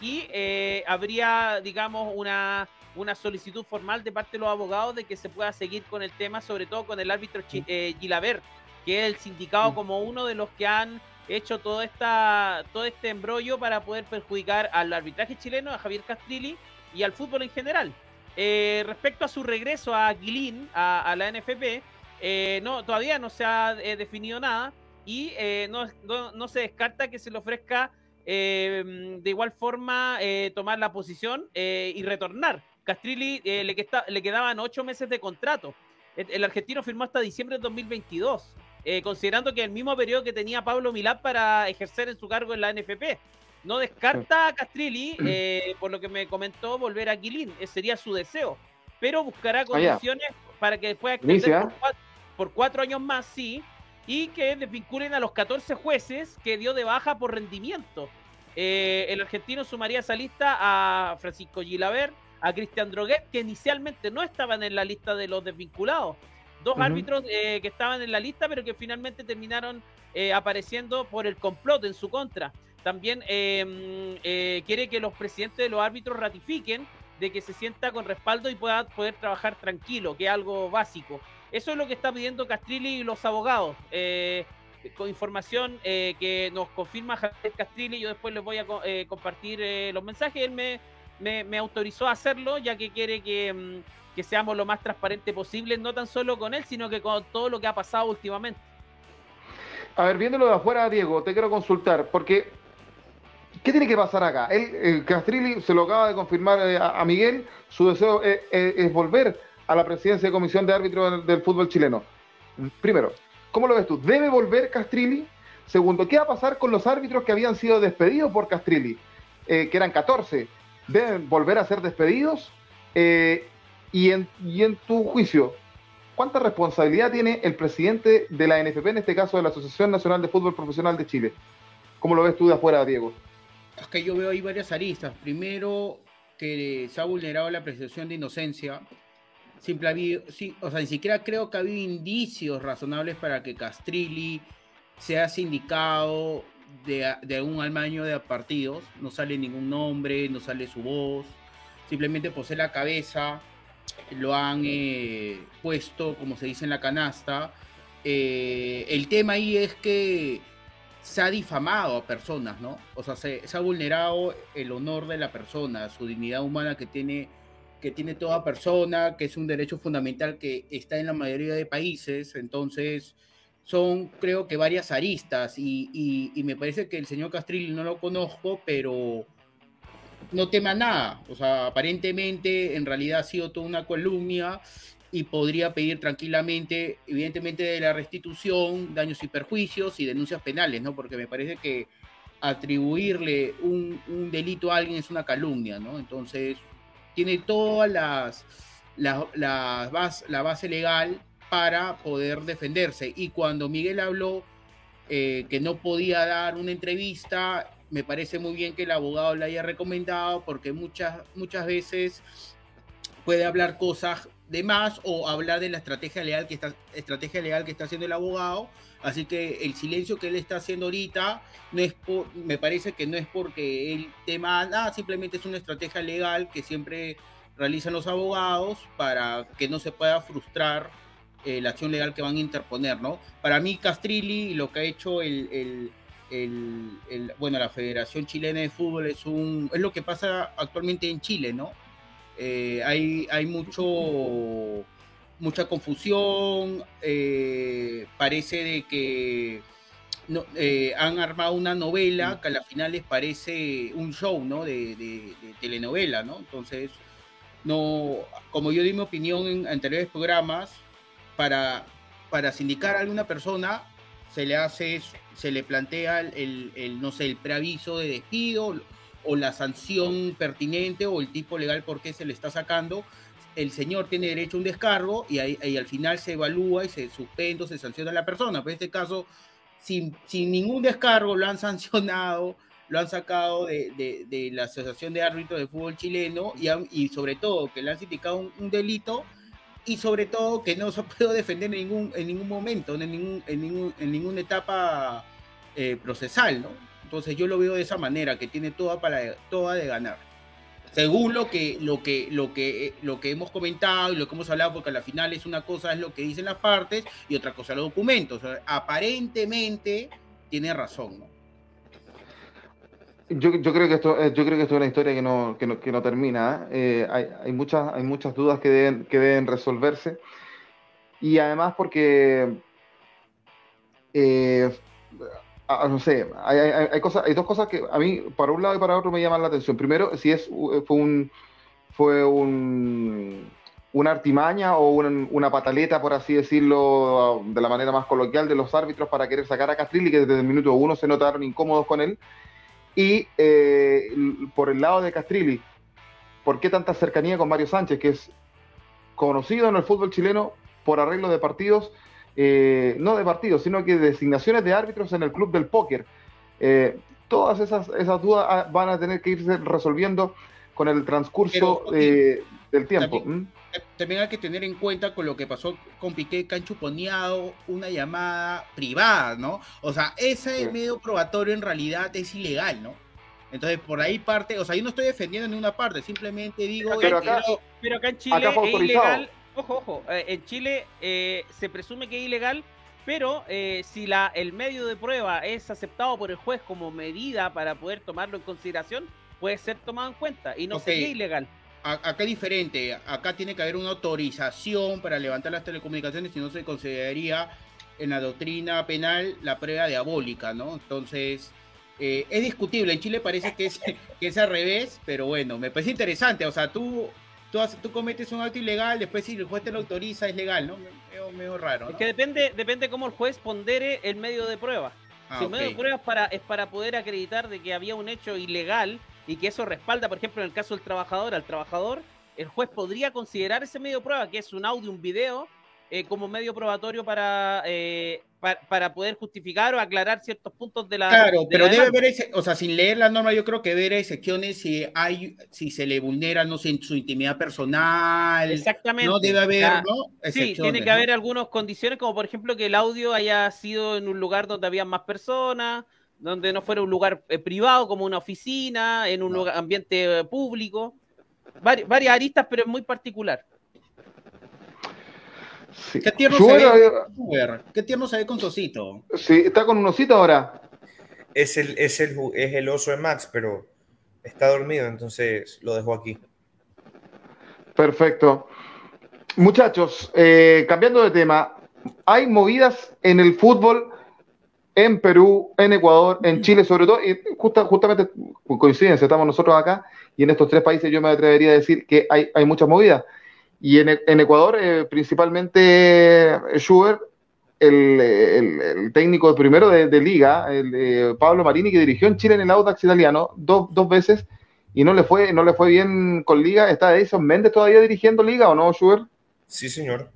y eh, habría, digamos, una, una solicitud formal de parte de los abogados de que se pueda seguir con el tema, sobre todo con el árbitro Gilabert, que es el sindicado como uno de los que han hecho todo, esta, todo este embrollo para poder perjudicar al arbitraje chileno, a Javier Castrilli y al fútbol en general. Eh, respecto a su regreso a Guilín, a, la NFP, eh, no, todavía no se ha eh, definido nada y no, no, se descarta que se le ofrezca de igual forma tomar la posición y retornar. Castrilli le, le, quedaban ocho meses de contrato. El, argentino firmó hasta diciembre de 2022, considerando que el mismo periodo que tenía Pablo Milán para ejercer en su cargo en la NFP. No descarta a Castrilli, eh, por lo que me comentó, volver a Quilín. Ese sería su deseo. Pero buscará ah, condiciones para que pueda extender por cuatro, años más, sí. Y que desvinculen a los 14 jueces que dio de baja por rendimiento. Eh, el argentino sumaría a esa lista a Francisco Gilaver, a Cristian Droguet, que inicialmente no estaban en la lista de los desvinculados. Dos árbitros eh, que estaban en la lista, pero que finalmente terminaron apareciendo por el complot en su contra. También em, eh, quiere que los presidentes de los árbitros ratifiquen de que se sienta con respaldo y pueda poder trabajar tranquilo, que es algo básico. Eso es lo que está pidiendo Castrilli y los abogados. Eh, con información eh, que nos confirma Javier Castrilli, yo después les voy a compartir los mensajes. Él me, me, autorizó a hacerlo, ya que quiere que, em, que seamos lo más transparente posible, no tan solo con él, sino que con todo lo que ha pasado últimamente. A ver, viéndolo de afuera, Diego, te quiero consultar, porque ¿Qué tiene que pasar acá? El Castrilli se lo acaba de confirmar eh, a, Miguel, su deseo eh, eh, es, volver a la presidencia de comisión de árbitros del, fútbol chileno. Primero, ¿cómo lo ves tú? ¿Debe volver Castrilli? Segundo, ¿qué va a pasar con los árbitros que habían sido despedidos por Castrilli? que eran 14. ¿Deben volver a ser despedidos? y, en, y en tu juicio, ¿cuánta responsabilidad tiene el presidente de la NFP, en este caso de la Asociación Nacional de Fútbol Profesional de Chile? ¿Cómo lo ves tú de afuera, Diego? Que yo veo ahí varias aristas. Primero, que se ha vulnerado la presunción de inocencia. Simple o sea, ni siquiera creo que ha habido indicios razonables para que Castrilli se ha sindicado de, de un almaño de partidos, no sale ningún nombre, no sale su voz, simplemente posee la cabeza, lo han eh, puesto, como se dice en la canasta. Eh, el tema ahí es que se ha difamado a personas, ¿no? O sea, se, ha vulnerado el honor de la persona, su dignidad humana que tiene, que tiene toda persona, que es un derecho fundamental que está en la mayoría de países. Entonces, son creo que varias aristas y, me parece que el señor Castrilli no lo conozco, pero no tema nada. O sea, aparentemente en realidad ha sido toda una columna y podría pedir tranquilamente, evidentemente, de la restitución, daños y perjuicios y denuncias penales, ¿no? Porque me parece que atribuirle un, delito a alguien es una calumnia, ¿no? Entonces, tiene todas las, la, la, base, legal para poder defenderse. Y cuando Miguel habló eh, que no podía dar una entrevista, me parece muy bien que el abogado le haya recomendado porque muchas, muchas veces puede hablar cosas de más o hablar de la estrategia legal que está estrategia legal que está haciendo el abogado. Así que el silencio que él está haciendo ahorita no es por, me parece que no es porque el tema nada simplemente es una estrategia legal que siempre realizan los abogados para que no se pueda frustrar eh, la acción legal que van a interponer no para mí Castrilli lo que ha hecho el, el, el, bueno la Federación Chilena de Fútbol es un es lo que pasa actualmente en Chile no eh, hay, hay mucho, mucha confusión, eh, parece de que no, eh, han armado una novela que a la final les parece un show, ¿no? De, telenovela, ¿no? Entonces, no, como yo di mi opinión en anteriores programas, para, para sindicar a alguna persona se le hace, se le plantea el, el no sé, el preaviso de despido, o la sanción pertinente o el tipo legal por qué se le está sacando, el señor tiene derecho a un descargo y, ahí, al final se evalúa y se suspende, se sanciona a la persona. Pero en este caso, sin, sin ningún descargo, lo han sancionado, lo han sacado de, de, la Asociación de Árbitros de Fútbol Chileno y, y sobre todo que le han sindicado un, delito y sobre todo que no se puede defender en ningún, en ningún momento, en, ningún, en, ningún, en ninguna etapa eh, procesal, ¿no? Entonces yo lo veo de esa manera, que tiene toda para toda de ganar. Según lo que, lo que, lo que, lo que hemos comentado y lo que hemos hablado, porque al final es una cosa es lo que dicen las partes y otra cosa los documentos. aparentemente tiene razón, ¿no? Yo, creo que esto, eh, yo creo que esto es una historia que no, que no, que no termina. ¿eh? Eh, hay, hay, muchas, hay muchas dudas que deben, que deben resolverse. Y además porque Ah, no sé, hay, cosas, hay dos cosas que a mí, para un lado y para otro, me llaman la atención. Primero, si es, fue un, fue un, una artimaña o una pataleta, por así decirlo, de la manera más coloquial de los árbitros para querer sacar a Castrilli, que desde el minuto uno se notaron incómodos con él. Y eh, por el lado de Castrilli, ¿por qué tanta cercanía con Mario Sánchez, que es conocido en el fútbol chileno por arreglo de partidos? Eh, no de partidos, sino que de designaciones de árbitros en el club del póker. Eh, todas esas, esas dudas ah, van a tener que irse resolviendo con el transcurso del tiempo. También, hay que tener en cuenta con lo que pasó con Piqué, que han chuponeado una llamada privada, ¿no? O sea, ese medio probatorio en realidad es ilegal, ¿no? Entonces, por ahí parte, o sea, yo no estoy defendiendo ninguna parte, simplemente digo... Pero acá, pero acá en Chile es ilegal Ojo, ojo, eh, en Chile eh, se presume que es ilegal, pero eh, si la, el medio de prueba es aceptado por el juez como medida para poder tomarlo en consideración, puede ser tomado en cuenta y no sería ilegal. acá es diferente, acá tiene que haber una autorización para levantar las telecomunicaciones y no se consideraría en la doctrina penal la prueba diabólica, ¿no? Entonces, es discutible, en Chile parece que es, que es al revés, pero bueno, me parece interesante, o sea, tú tú, cometes un acto ilegal, después si el juez te lo autoriza es legal, ¿no? Medio, raro. Es que depende, depende cómo el juez pondere el medio de prueba. Ah, si el medio de prueba es para, es para poder acreditar de que había un hecho ilegal y que eso respalda, por ejemplo, en el caso del trabajador, al trabajador, el juez podría considerar ese medio de prueba, que es un audio, un video, eh, como medio probatorio para, eh, para, poder justificar o aclarar ciertos puntos de la. Claro, pero debe haber, o sea, sin leer la norma, yo creo que debe excepciones si hay, si se le vulnera, no sé, su intimidad personal. Exactamente. No debe haber, ¿no? Sí, tiene que haber algunas condiciones, como por ejemplo que el audio haya sido en un lugar donde había más personas, donde no fuera un lugar eh, privado como una oficina, en un ambiente público. varias aristas, pero es muy particular. ¿Qué tierno se ve? ¿Qué tierno se ve con Sosito? Sí, está con un osito ahora. Es el, es el, es el oso de Max, pero está dormido, entonces lo dejo aquí. Perfecto. Muchachos, eh, cambiando de tema, hay movidas en el fútbol en Perú, en Ecuador, en Chile sobre todo, y justamente por coincidencia, estamos nosotros acá, y en estos tres países yo me atrevería a decir que hay, hay muchas movidas. Y en, en Ecuador, eh, principalmente Schubert, el, el, técnico primero de, liga, el, Pablo Marini, que dirigió en Chile en el Audax italiano dos, dos veces y no le fue no le fue bien con liga. ¿Está Edison Méndez todavía dirigiendo liga o no, Schubert? Sí, señor.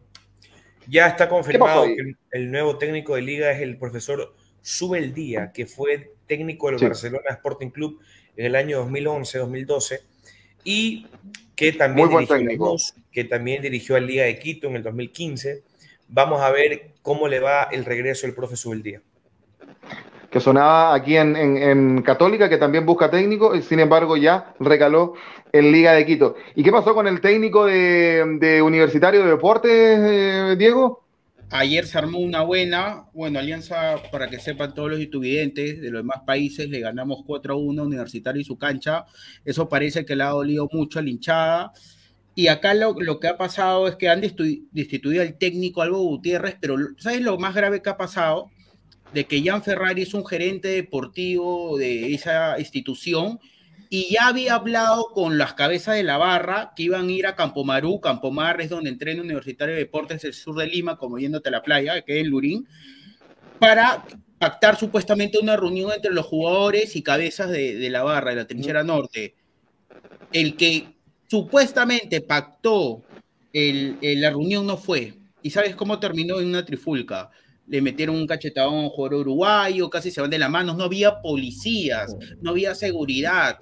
Ya está confirmado que el nuevo técnico de liga es el profesor Subeldía, que fue técnico del Barcelona Sporting Club en el año 2011-2012 y que también, dirigió, que también dirigió al Liga de Quito en el 2015. Vamos a ver cómo le va el regreso del profe Subeldía. Que sonaba aquí en, Católica, que también busca técnico, y sin embargo ya recaló en Liga de Quito. ¿Y qué pasó con el técnico de, Universitario de Deportes, eh, Diego? Ayer se armó una buena, bueno, alianza para que sepan todos los estudiantes de los demás países, le ganamos 4 a 1 a Universitario y su cancha. Eso parece que le ha dolido mucho a la hinchada. Y acá lo, que ha pasado es que han destituido al técnico Albo Gutiérrez, pero ¿sabes lo más grave que ha pasado? De que Jan Ferrari es un gerente deportivo de esa institución y ya había hablado con las cabezas de la barra que iban a ir a Campomarú. Campomar es donde entrena Universitario de Deportes del sur de Lima, como yéndote a la playa, que es el Lurín, para pactar supuestamente una reunión entre los jugadores y cabezas de, la barra, de la trinchera norte. El que supuestamente pactó el, la reunión no fue. ¿Y sabes cómo terminó en una trifulca? Le metieron un cachetado a un jugador uruguayo, casi se van de la mano, no había policías, no había seguridad.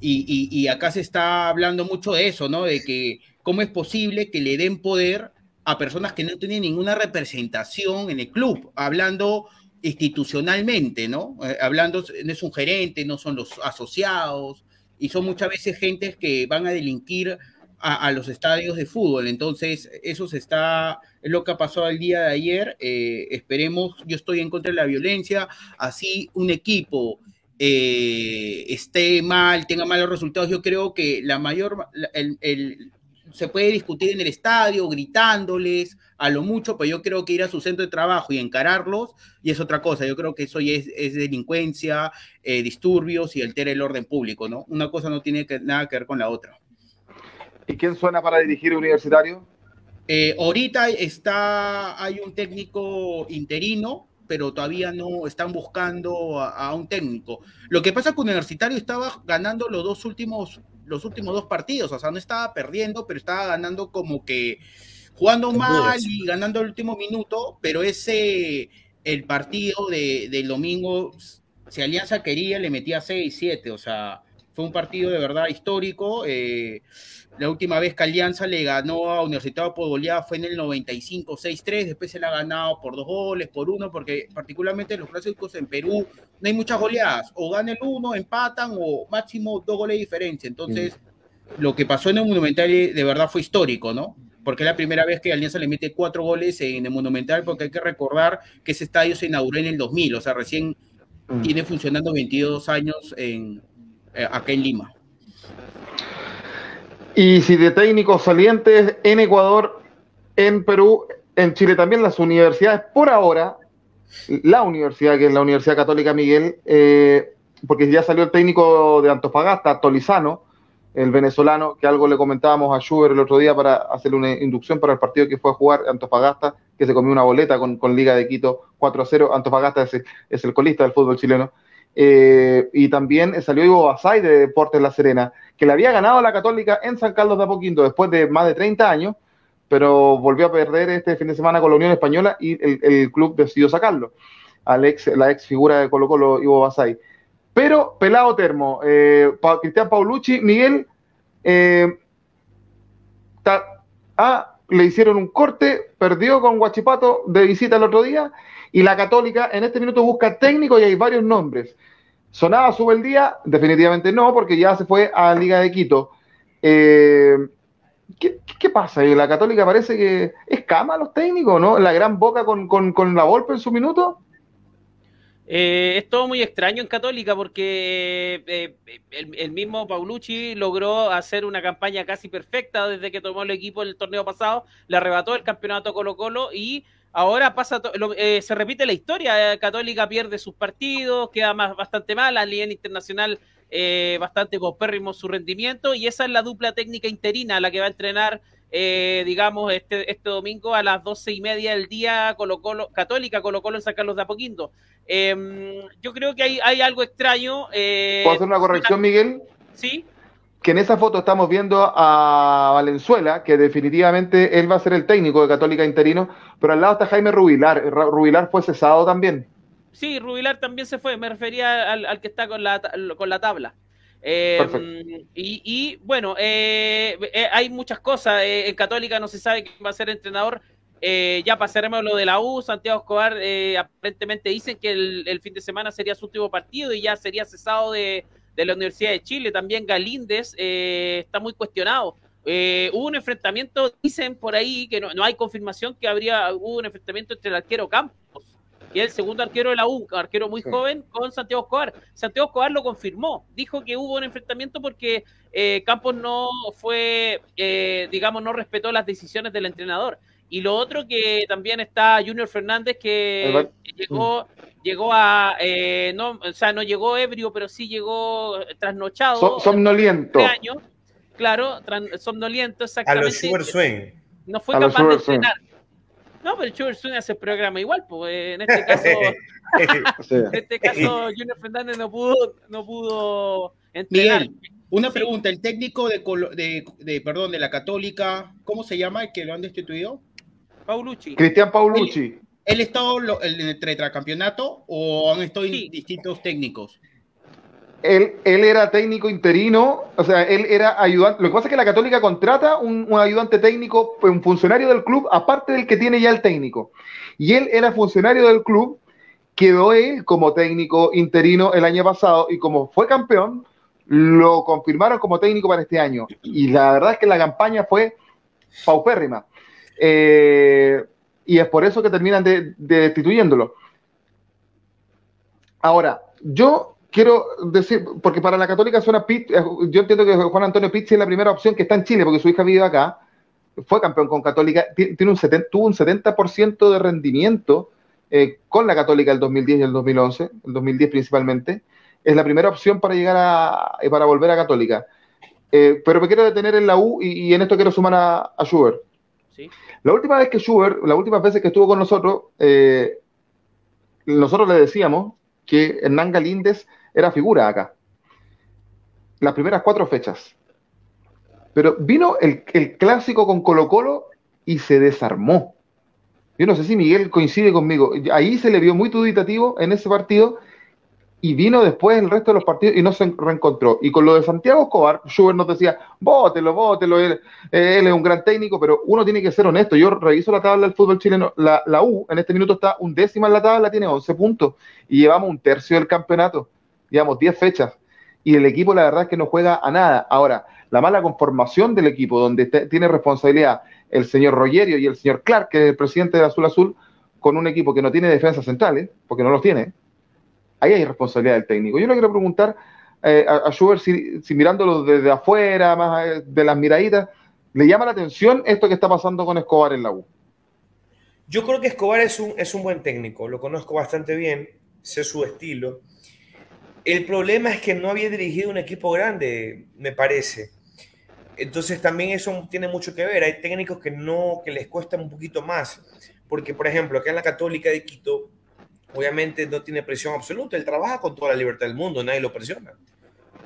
Y, acá se está hablando mucho de eso, ¿no? De que cómo es posible que le den poder a personas que no tienen ninguna representación en el club, hablando institucionalmente, ¿no? Eh, hablando, no es un gerente, no son los asociados, y son muchas veces gentes que van a delinquir a, los estadios de fútbol. Entonces, eso se está, es lo que ha pasado el día de ayer. Eh, esperemos, yo estoy en contra de la violencia, así un equipo eh, esté mal, tenga malos resultados, yo creo que la mayor, el, se puede discutir en el estadio, gritándoles a lo mucho, pero yo creo que ir a su centro de trabajo y encararlos y es otra cosa. Yo creo que eso ya es, delincuencia, eh, disturbios y altera el orden público, ¿no? Una cosa no tiene que, nada que ver con la otra. ¿Y quién suena para dirigir Universitario? Eh, ahorita está, hay un técnico interino, pero todavía no están buscando a, un técnico. Lo que pasa con Universitario estaba ganando los dos últimos, los últimos dos partidos, o sea, no estaba perdiendo, pero estaba ganando como que jugando mal y ganando el último minuto, pero ese, el partido de, del domingo, si Alianza quería, le metía 6, 7, o sea, fue un partido de verdad histórico. Eh, la última vez que Alianza le ganó a Universitario por goleada fue en el 95, 6-3. Después se la ha ganado por dos goles, por uno, porque particularmente los clásicos en Perú no hay muchas goleadas. O gana el uno, empatan o máximo dos goles de diferencia. Entonces, lo que pasó en el Monumental de verdad fue histórico, ¿no? Porque es la primera vez que Alianza le mete cuatro goles en el Monumental, porque hay que recordar que ese estadio se inauguró en el 2000, o sea, recién mm. tiene funcionando 22 años en, eh, acá en Lima. Y si de técnicos salientes en Ecuador, en Perú, en Chile también, las universidades, por ahora, la universidad, que es la Universidad Católica Miguel, eh, porque ya salió el técnico de Antofagasta, Tolizano, el venezolano, que algo le comentábamos a Schubert el otro día para hacerle una inducción para el partido que fue a jugar Antofagasta, que se comió una boleta con, Liga de Quito 4 a 0. Antofagasta es, es el colista del fútbol chileno. Eh, y también salió Ivo Basay de Deportes La Serena, que le había ganado a la Católica en San Carlos de Apoquindo después de más de 30 años, pero volvió a perder este fin de semana con la Unión Española y el, club decidió sacarlo, al ex, la ex figura de Colo Colo, Ivo Basay. Pero, pelado termo, eh, Cristian Paulucci, Miguel, eh, ah, le hicieron un corte, perdió con Guachipato de visita el otro día, y la Católica en este minuto busca técnico y hay varios nombres. ¿Sonaba sube el día? Definitivamente no, porque ya se fue a Liga de Quito. Eh, ¿qué, pasa? La Católica parece que es cama los técnicos, ¿no? La gran boca con, con, la golpe en su minuto. Eh, es todo muy extraño en Católica porque eh, el, mismo Paulucci logró hacer una campaña casi perfecta desde que tomó el equipo el torneo pasado, le arrebató el campeonato Colo Colo y ahora pasa eh, se repite la historia. Católica pierde sus partidos, queda más, bastante mal a nivel internacional eh, bastante copérrimo su rendimiento y esa es la dupla técnica interina la que va a entrenar, eh, digamos, este, este domingo a las doce y media del día Colo -Colo, Católica Colo Colo en San Carlos de Apoquindo. Em, yo creo que hay, hay algo extraño. Eh, ¿Puedo hacer una corrección, Miguel? Sí. Que en esa foto estamos viendo a Valenzuela, que definitivamente él va a ser el técnico de Católica interino, pero al lado está Jaime Rubilar. Rubilar fue cesado también. Sí, Rubilar también se fue, me refería al, que está con la, con la tabla. Eh, y, bueno, eh, eh, hay muchas cosas. en Católica no se sabe quién va a ser entrenador. ya pasaremos lo de la U. Santiago Escobar aparentemente dicen que el, fin de semana sería su último partido y ya sería cesado de, la Universidad de Chile. También Galíndez está muy cuestionado. hubo un enfrentamiento, dicen por ahí que no, no hay confirmación que habría hubo un enfrentamiento entre el arquero Campos y el segundo arquero de la U, arquero muy joven, con Santiago Escobar. Santiago Escobar lo confirmó, dijo que hubo un enfrentamiento porque eh, Campos no fue, eh, digamos, no respetó las decisiones del entrenador. Y lo otro que también está Junior Fernández, que llegó, llegó a, eh, no, o sea, no llegó ebrio, pero sí llegó trasnochado. somnoliento. claro, somnoliento, exactamente. A los Sugar Swing. No fue capaz de entrenar. No, pero Chuber Swing hace el programa igual, pues en este caso, en este caso Junior Fernández no pudo, no pudo entrenar. Miguel, una pregunta, el técnico de, de, de, perdón, de la Católica, ¿cómo se llama el que lo han destituido? Paulucci. Cristian Paulucci. ¿Él, estado en el tetracampeonato o han estado distintos técnicos? Él, era técnico interino, o sea, él era ayudante. Lo que pasa es que la Católica contrata un, ayudante técnico, un funcionario del club, aparte del que tiene ya el técnico. Y él era funcionario del club, quedó él como técnico interino el año pasado y como fue campeón, lo confirmaron como técnico para este año. Y la verdad es que la campaña fue paupérrima. Eh, y es por eso que terminan de destituyéndolo. Ahora, yo quiero decir, porque para la Católica suena Pitt, eh, yo entiendo que Juan Antonio Pitt es la primera opción que está en Chile, porque su hija vive acá, fue campeón con Católica, tiene un tuvo un 70% de rendimiento eh, con la Católica el 2010 y el 2011, el 2010 principalmente, es la primera opción para llegar a, eh, para volver a Católica. pero me quiero detener en la U y, en esto quiero sumar a, a Schubert. ¿Sí? La última vez que Schubert, las últimas veces que estuvo con nosotros, nosotros le decíamos que Hernán Galíndez era figura acá. Las primeras cuatro fechas. Pero vino el, clásico con Colo Colo y se desarmó. Yo no sé si Miguel coincide conmigo. Ahí se le vio muy duditativo en ese partido y vino después el resto de los partidos y no se reencontró. Y con lo de Santiago Escobar, Schubert nos decía, bótelo, bótelo, él, él, es un gran técnico, pero uno tiene que ser honesto. Yo reviso la tabla del fútbol chileno, la, la U en este minuto está un décima en la tabla, tiene 11 puntos y llevamos un tercio del campeonato digamos, 10 fechas. Y el equipo, la verdad es que no juega a nada. Ahora, la mala conformación del equipo, donde tiene responsabilidad el señor Rogerio y el señor Clark, que es el presidente de Azul Azul, con un equipo que no tiene defensas centrales, porque no los tiene, ahí hay responsabilidad del técnico. Yo le quiero preguntar eh, a, Schubert si, mirándolo desde afuera, más eh, de las miraditas, ¿le llama la atención esto que está pasando con Escobar en la U? Yo creo que Escobar es un, es un buen técnico, lo conozco bastante bien, sé su estilo. El problema es que no había dirigido un equipo grande, me parece. Entonces también eso tiene mucho que ver. Hay técnicos que no, que les cuesta un poquito más. Porque, por ejemplo, acá en la Católica de Quito, obviamente no tiene presión absoluta. Él trabaja con toda la libertad del mundo, nadie lo presiona.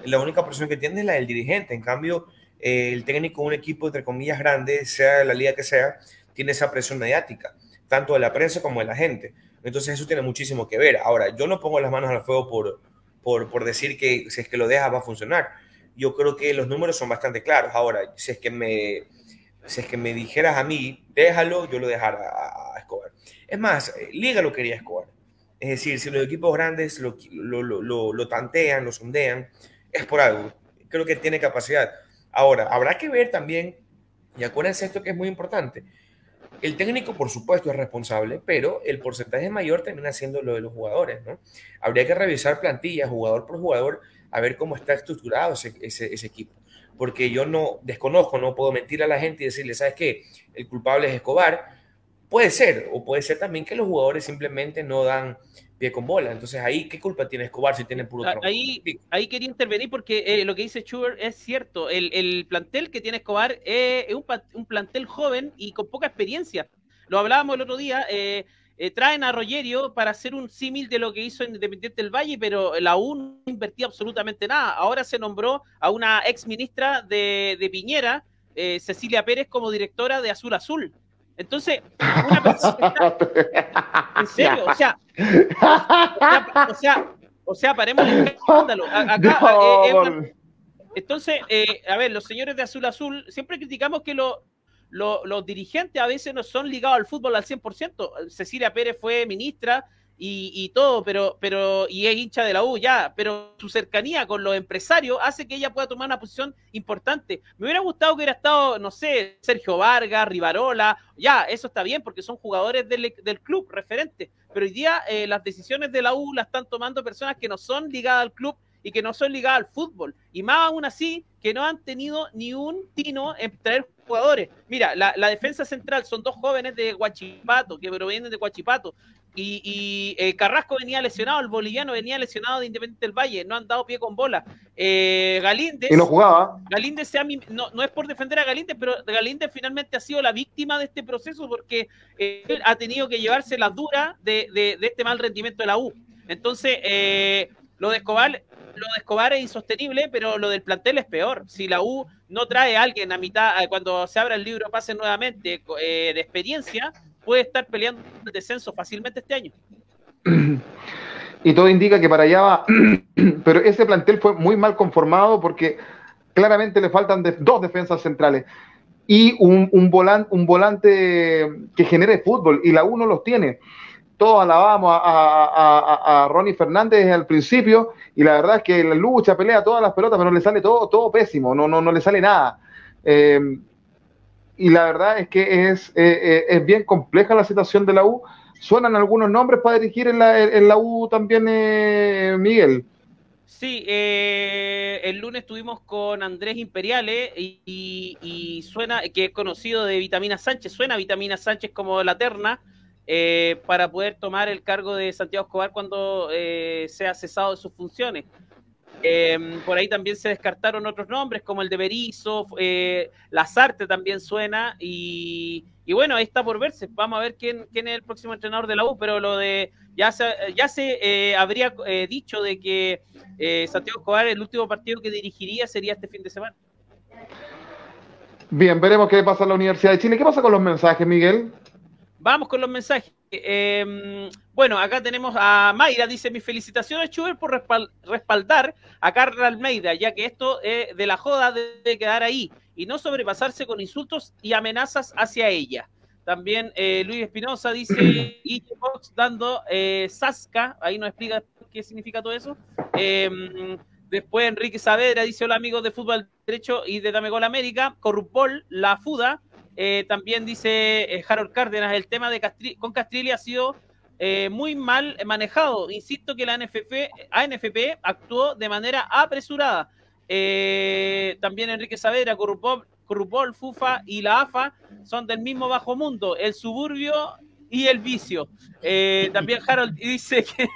La única presión que tiene es la del dirigente. En cambio, eh, el técnico de un equipo, entre comillas, grande, sea la liga que sea, tiene esa presión mediática, tanto de la prensa como de la gente. Entonces eso tiene muchísimo que ver. Ahora, yo no pongo las manos al fuego por, por, por decir que si es que lo dejas va a funcionar. Yo creo que los números son bastante claros. Ahora, si es que me, si es que me dijeras a mí, déjalo, yo lo dejara a, Escobar. Es más, eh, Liga lo quería Escobar. Es decir, si los equipos grandes lo, lo, lo, lo, tantean, lo sondean, es por algo. Creo que tiene capacidad. Ahora, habrá que ver también, y acuérdense esto que es muy importante, el técnico, por supuesto, es responsable, pero el porcentaje mayor termina siendo lo de los jugadores, ¿no? Habría que revisar plantillas, jugador por jugador, a ver cómo está estructurado ese, ese, equipo. Porque yo no desconozco, no puedo mentir a la gente y decirle, ¿sabes qué? El culpable es Escobar. Puede ser, o puede ser también que los jugadores simplemente no dan pie con bola. Entonces, ahí, ¿qué culpa tiene Escobar si tiene puro Ahí, ahí quería intervenir porque eh, lo que dice Schubert es cierto. El, el plantel que tiene Escobar es un, un, plantel joven y con poca experiencia. Lo hablábamos el otro día. Eh, eh, traen a Rogerio para hacer un símil de lo que hizo en Independiente del Valle, pero la U no invertía absolutamente nada. Ahora se nombró a una ex ministra de, de Piñera, Cecilia Pérez, como directora de Azul Azul. Entonces, una persona. en serio, o sea. O sea, o sea, paremos el escándalo. Acá, eh, eh, entonces, eh, a ver, los señores de Azul Azul, siempre criticamos que los dirigentes a veces no son ligados al fútbol al 100%. Cecilia Pérez fue ministra y, todo, pero, pero, y es hincha de la U, ya, pero su cercanía con los empresarios hace que ella pueda tomar una posición importante. Me hubiera gustado que hubiera estado, no sé, Sergio Vargas, Rivarola, ya, eso está bien, porque son jugadores del, club, referentes, pero hoy día eh, las decisiones de la U las están tomando personas que no son ligadas al club y que no son ligadas al fútbol, y más aún así, que no han tenido ni un tino en traer jugadores. Mira, la, la defensa central son dos jóvenes de Guachipato, que provienen de Guachipato, y, eh, Carrasco venía lesionado, el boliviano venía lesionado de Independiente del Valle, no han dado pie con bola. Eh, Galíndez. Y no jugaba. Galíndez no, no, es por defender a Galíndez, pero Galíndez finalmente ha sido la víctima de este proceso porque eh, él ha tenido que llevarse las duras de, de, este mal rendimiento de la U. Entonces, eh, lo de Escobar. Lo de Escobar es insostenible, pero lo del plantel es peor. Si la U no trae a alguien a mitad, cuando se abra el libro pase nuevamente de experiencia, puede estar peleando el descenso fácilmente este año. Y todo indica que para allá va, pero ese plantel fue muy mal conformado porque claramente le faltan dos defensas centrales y un, un, volante, que genere fútbol, y la uno los tiene. Todos alabamos a, a, Ronnie Fernández al principio, y la verdad es que la lucha, pelea todas las pelotas, pero le sale todo, todo pésimo, no, no, no le sale nada. Eh, y la verdad es que es, eh, eh, es bien compleja la situación de la U. ¿Suenan algunos nombres para dirigir en la, en la U también, eh, Miguel? Sí, el lunes estuvimos con Andrés Imperiale y, suena, que es conocido de Vitamina Sánchez, suena Vitamina Sánchez como la terna para poder tomar el cargo de Santiago Escobar cuando sea cesado de sus funciones. Em, por ahí también se descartaron otros nombres como el de Berizzo, eh, Lazarte también suena y, bueno, ahí está por verse. Vamos a ver quién, quién es el próximo entrenador de la U, pero lo de ya se, ya se eh, habría eh, dicho de que eh, Santiago Escobar el último partido que dirigiría sería este fin de semana. Bien, veremos qué pasa en la Universidad de Chile. ¿Qué pasa con los mensajes, Miguel? Vamos con los mensajes. Em, bueno, acá tenemos a Mayra, dice, mis felicitaciones, Chuber, por respaldar a Carla Almeida, ya que esto de la joda debe quedar ahí y no sobrepasarse con insultos y amenazas hacia ella. También eh, Luis Espinosa dice, y Fox dando eh, Sasca, ahí nos explica qué significa todo eso. Después Enrique Saavedra dice, hola amigos de Fútbol Derecho y de Dame Gol América, Corrupol, La Fuda, eh, también dice eh, Harold Cárdenas, el tema de con Castrilli ha sido eh, muy mal manejado. Insisto que la NFP, ANFP actuó de manera apresurada. también Enrique Saavedra, Corrupol, FUFA y la AFA son del mismo bajo mundo, el suburbio y el vicio. también Harold dice que,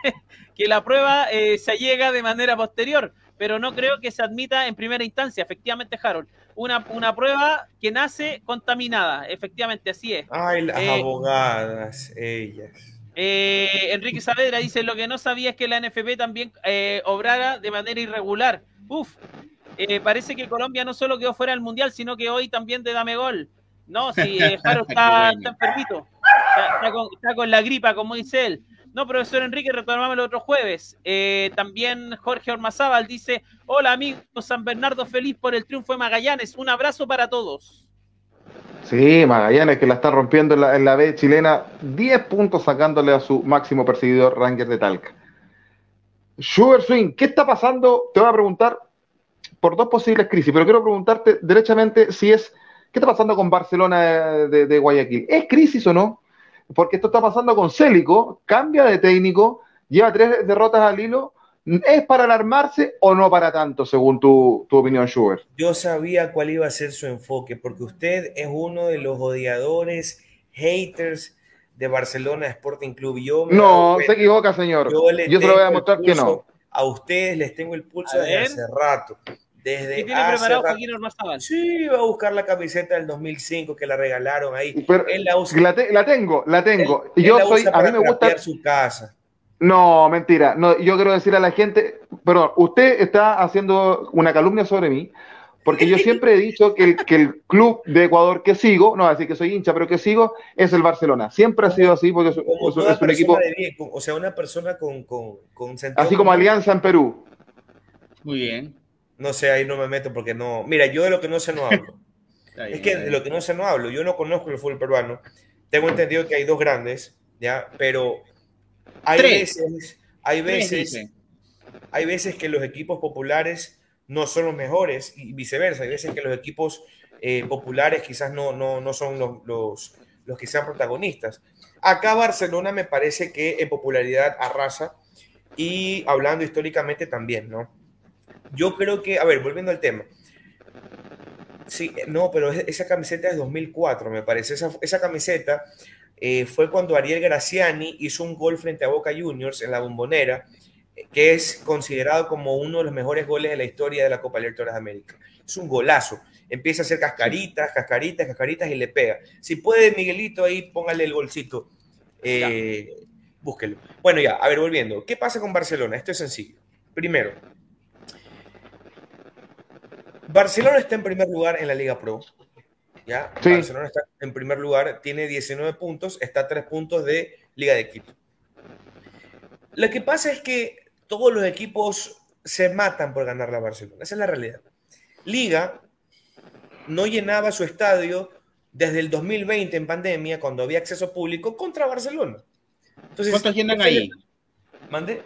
que la prueba se llega de manera posterior, pero no creo que se admita en primera instancia, efectivamente Harold una, una prueba que nace contaminada. Efectivamente, así es. Ay, las eh, abogadas, ellas. Eh, Enrique Saavedra dice, lo que no sabía es que la NFP también eh, obrara de manera irregular. Uf, eh, parece que Colombia no solo quedó fuera del Mundial, sino que hoy también de Dame Gol. No, si Jaro está, está enfermito, está, con, la gripa, como dice él. No, profesor Enrique, retomamos el otro jueves. Eh, también Jorge Ormazábal dice: Hola, amigos, San Bernardo, feliz por el triunfo de Magallanes. Un abrazo para todos. Sí, Magallanes que la está rompiendo en la, en B chilena, 10 puntos sacándole a su máximo perseguidor Rangers de Talca. Sugar Swing, ¿qué está pasando? Te voy a preguntar por dos posibles crisis, pero quiero preguntarte derechamente si es, ¿qué está pasando con Barcelona de, Guayaquil? ¿Es crisis o no? Porque esto está pasando con Célico, cambia de técnico, lleva tres derrotas al hilo. ¿Es para alarmarse o no para tanto, según tu, opinión, Schubert? Yo sabía cuál iba a ser su enfoque, porque usted es uno de los odiadores, haters de Barcelona Sporting Club. Yo no, se equivoca, señor. Yo, yo te lo voy a mostrar que no. A ustedes les tengo el pulso desde hace rato. Desde ¿Qué tiene preparado Joaquín Ormazábal? Sí, va a buscar la camiseta del 2005 que la regalaron ahí. la, la, tengo, la tengo. yo soy, a mí me gusta su casa. No, mentira. No, yo quiero decir a la gente, perdón, usted está haciendo una calumnia sobre mí, porque yo siempre he dicho que el, que el club de Ecuador que sigo, no así que soy hincha, pero que sigo, es el Barcelona. Siempre ha sido así, porque es, un equipo. o sea, una persona con, con, con Así como Alianza en Perú. Muy bien. No sé, ahí no me meto porque no. Mira, yo de lo que no sé no hablo. es que de lo que no sé no hablo. Yo no conozco el fútbol peruano. Tengo entendido que hay dos grandes, ¿ya? Pero hay veces, hay veces, hay veces que los equipos populares no son los mejores y viceversa. Hay veces que los equipos eh, populares quizás no, no, no son los, los, los que sean protagonistas. Acá Barcelona me parece que en popularidad arrasa y hablando históricamente también, ¿no? Yo creo que, a ver, volviendo al tema. Sí, no, pero esa camiseta es 2004, me parece. Esa, esa camiseta eh, fue cuando Ariel Graciani hizo un gol frente a Boca Juniors en la bombonera, que es considerado como uno de los mejores goles de la historia de la Copa Libertadores de América. Es un golazo. Empieza a hacer cascaritas, cascaritas, cascaritas y le pega. Si puede, Miguelito, ahí póngale el golcito. Eh, búsquelo. Bueno, ya, a ver, volviendo. ¿Qué pasa con Barcelona? Esto es sencillo. Primero, Barcelona está en primer lugar en la Liga Pro. ¿ya? Barcelona está en primer lugar, tiene 19 puntos, está a 3 puntos de Liga de Quito. Lo que pasa es que todos los equipos se matan por ganar la Barcelona. Esa es la realidad. Liga no llenaba su estadio desde el 2020 en pandemia, cuando había acceso público, contra Barcelona. Entonces, ¿Cuántos llenan ahí? ¿Mande?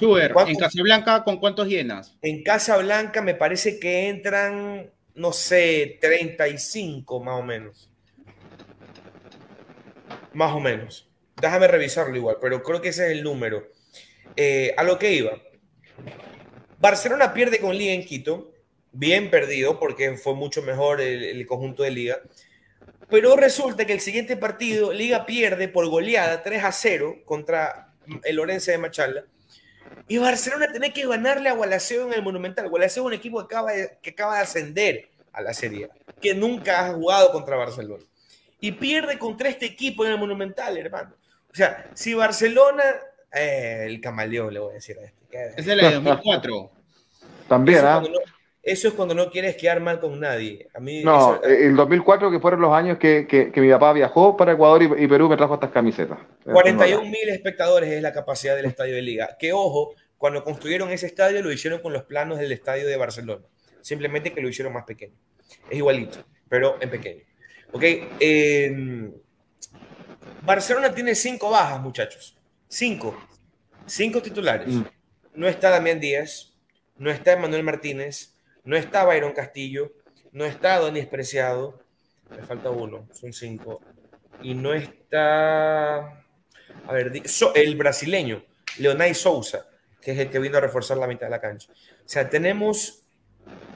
En Casablanca, ¿con cuántos llenas? En Casablanca me parece que entran, no sé, 35 más o menos. Más o menos. Déjame revisarlo igual, pero creo que ese es el número. Eh, a lo que iba. Barcelona pierde con Liga en Quito, bien perdido porque fue mucho mejor el, el conjunto de Liga. Pero resulta que el siguiente partido, Liga pierde por goleada 3 a 0 contra el Orense de Machala y Barcelona tiene que ganarle a Gualaceo en el Monumental. Gualaceo es un equipo que acaba, de, que acaba de ascender a la Serie que nunca ha jugado contra Barcelona. Y pierde contra este equipo en el Monumental, hermano. O sea, si Barcelona, eh, el camaleón le voy a decir a este. Es el de 2004. También, ¿ah? Eso es cuando no quieres quedar mal con nadie. A mí no, el 2004 que fueron los años que, que, mi papá viajó para Ecuador y, Perú me trajo estas camisetas. 41 mil espectadores es la capacidad del estadio de liga. Que ojo, cuando construyeron ese estadio lo hicieron con los planos del estadio de Barcelona. Simplemente que lo hicieron más pequeño. Es igualito, pero en pequeño. Ok. Em, Barcelona tiene cinco bajas, muchachos. Cinco. Cinco titulares. Mm. No está Damián Díaz, no está Emanuel Martínez, no está Byron Castillo, no está Donis Preciado, me falta uno, son cinco. Y no está, a ver, el brasileño, Leonay Souza, que es el que vino a reforzar la mitad de la cancha. O sea, tenemos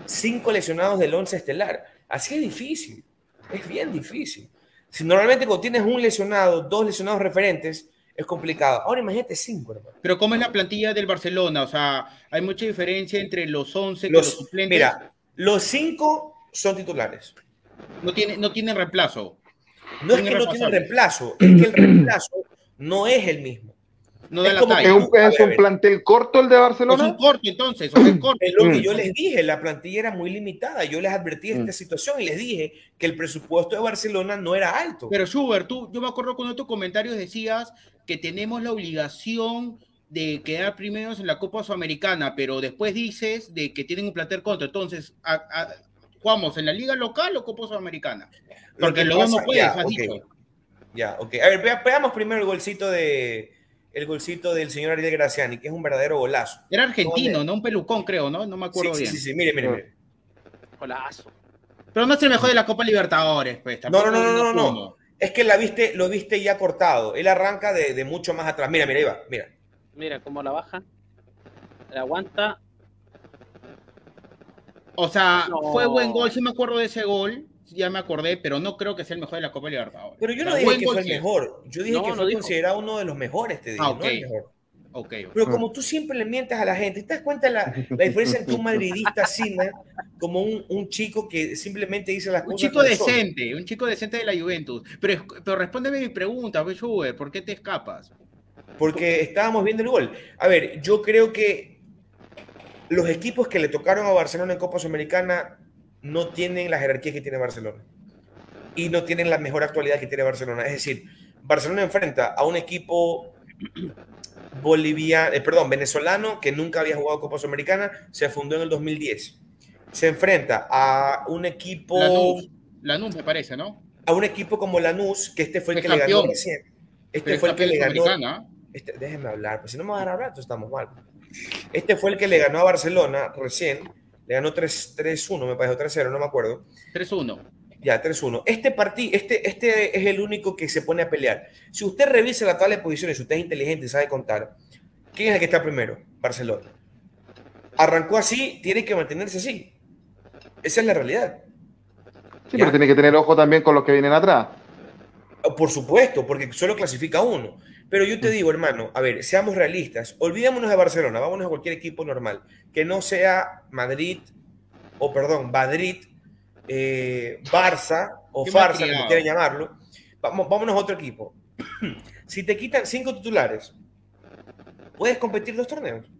cinco lesionados del once estelar. Así es difícil, es bien difícil. Si normalmente cuando tienes un lesionado, dos lesionados referentes, es complicado. Ahora imagínate cinco, hermano. Pero ¿cómo es la plantilla del Barcelona? O sea, hay mucha diferencia entre los 11 y los, suplentes. Mira, los cinco son titulares. No, tiene, no tienen reemplazo. No es que no tienen reemplazo, es que el reemplazo no es el mismo. No es, un, plantel corto el de Barcelona. Es un corto, entonces. Es, corto. es lo que mm. yo les dije, la plantilla era muy limitada. Yo les advertí de esta mm. situación y les dije que el presupuesto de Barcelona no era alto. Pero Schubert, tú, yo me acuerdo cuando tus comentarios decías que tenemos la obligación de quedar primeros en la Copa Sudamericana, pero después dices de que tienen un plantel corto. Entonces, ¿jugamos en la liga local o Copa Sudamericana? Porque luego no puedes, ya, ok. A ver, veamos primero el golcito de el golcito del señor Ariel Graciani, que es un verdadero golazo. Era argentino, no un pelucón, creo, ¿no? No me acuerdo bien. Sí, sí, sí, mire, mire, mire. Golazo. Pero no es el mejor de la Copa Libertadores, pues. No, no, no, no, no, no. Es que la viste, lo viste ya cortado. Él arranca de, de mucho más atrás. Mira, mira, ahí va, mira. Mira cómo la baja. La aguanta. O sea, fue buen gol, sí me acuerdo de ese gol ya me acordé, pero no creo que sea el mejor de la Copa Libertadores. Pero yo no dije que fue el mejor. Yo dije que fue considerado uno de los mejores, te digo, ah, no el mejor. Okay, Pero como tú siempre le mientes a la gente, ¿te das cuenta la, la diferencia en tu madridista Cine como un, un, chico que simplemente dice las un cosas? Un chico decente, un chico decente de la Juventus. Pero, pero respóndeme mi pregunta, ¿por qué te escapas? Porque estábamos viendo el gol. A ver, yo creo que los equipos que le tocaron a Barcelona en Copa Sudamericana no tienen la jerarquía que tiene Barcelona y no tienen la mejor actualidad que tiene Barcelona. Es decir, Barcelona enfrenta a un equipo boliviano, eh, perdón, venezolano que nunca había jugado Copa Sudamericana, se fundó en el 2010. Se enfrenta a un equipo Lanús, Lanús me parece, ¿no? A un equipo como Lanús, que este fue el, que le ganó Este fue el que le ganó. Este, déjenme hablar, pues si no me van a hablar, estamos mal. Este fue el que le ganó a Barcelona recién le ganó 3-1, me parece, 3-0, no me acuerdo. 3-1. Ya, 3-1. Este partido, este, este es el único que se pone a pelear. Si usted revisa la tabla de posiciones, si usted es inteligente y sabe contar, ¿quién es el que está primero? Barcelona. Arrancó así, tiene que mantenerse así. Esa es la realidad. Sí, pero tiene que tener ojo también con los que vienen atrás. Por supuesto, porque solo clasifica uno. Pero yo te digo, hermano, a ver, seamos realistas. Olvidémonos de Barcelona, vámonos a cualquier equipo normal, que no sea Madrid, o perdón, Madrid, eh, Barça, o Farsa, como quieran llamarlo. Vamos, vámonos a otro equipo. si te quitan cinco titulares, ¿puedes competir dos torneos?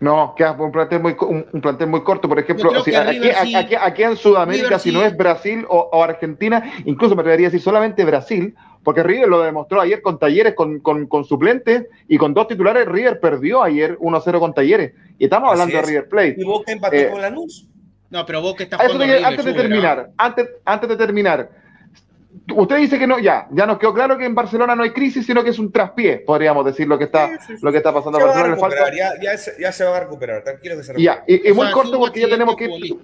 No, queda un plantel muy, un, plantel muy corto. Por ejemplo, aquí, en Sudamérica, si no es Brasil o, o, Argentina, incluso me atrevería a decir solamente Brasil, porque River lo demostró ayer con Talleres, con, con, suplentes y con dos titulares. River perdió ayer 1-0 con Talleres. Y estamos hablando de River Plate. ¿Y Boca empató eh, con Lanús? No, pero Boca está jugando Antes de terminar, antes, antes de terminar, usted dice que no, ya, ya nos quedó claro que en Barcelona no hay crisis, sino que es un traspié, podríamos decir lo que está, Lo que está pasando en Barcelona. ya, ya, se, va a recuperar, tranquilo que se Ya, y, muy corto porque ya tenemos que ir,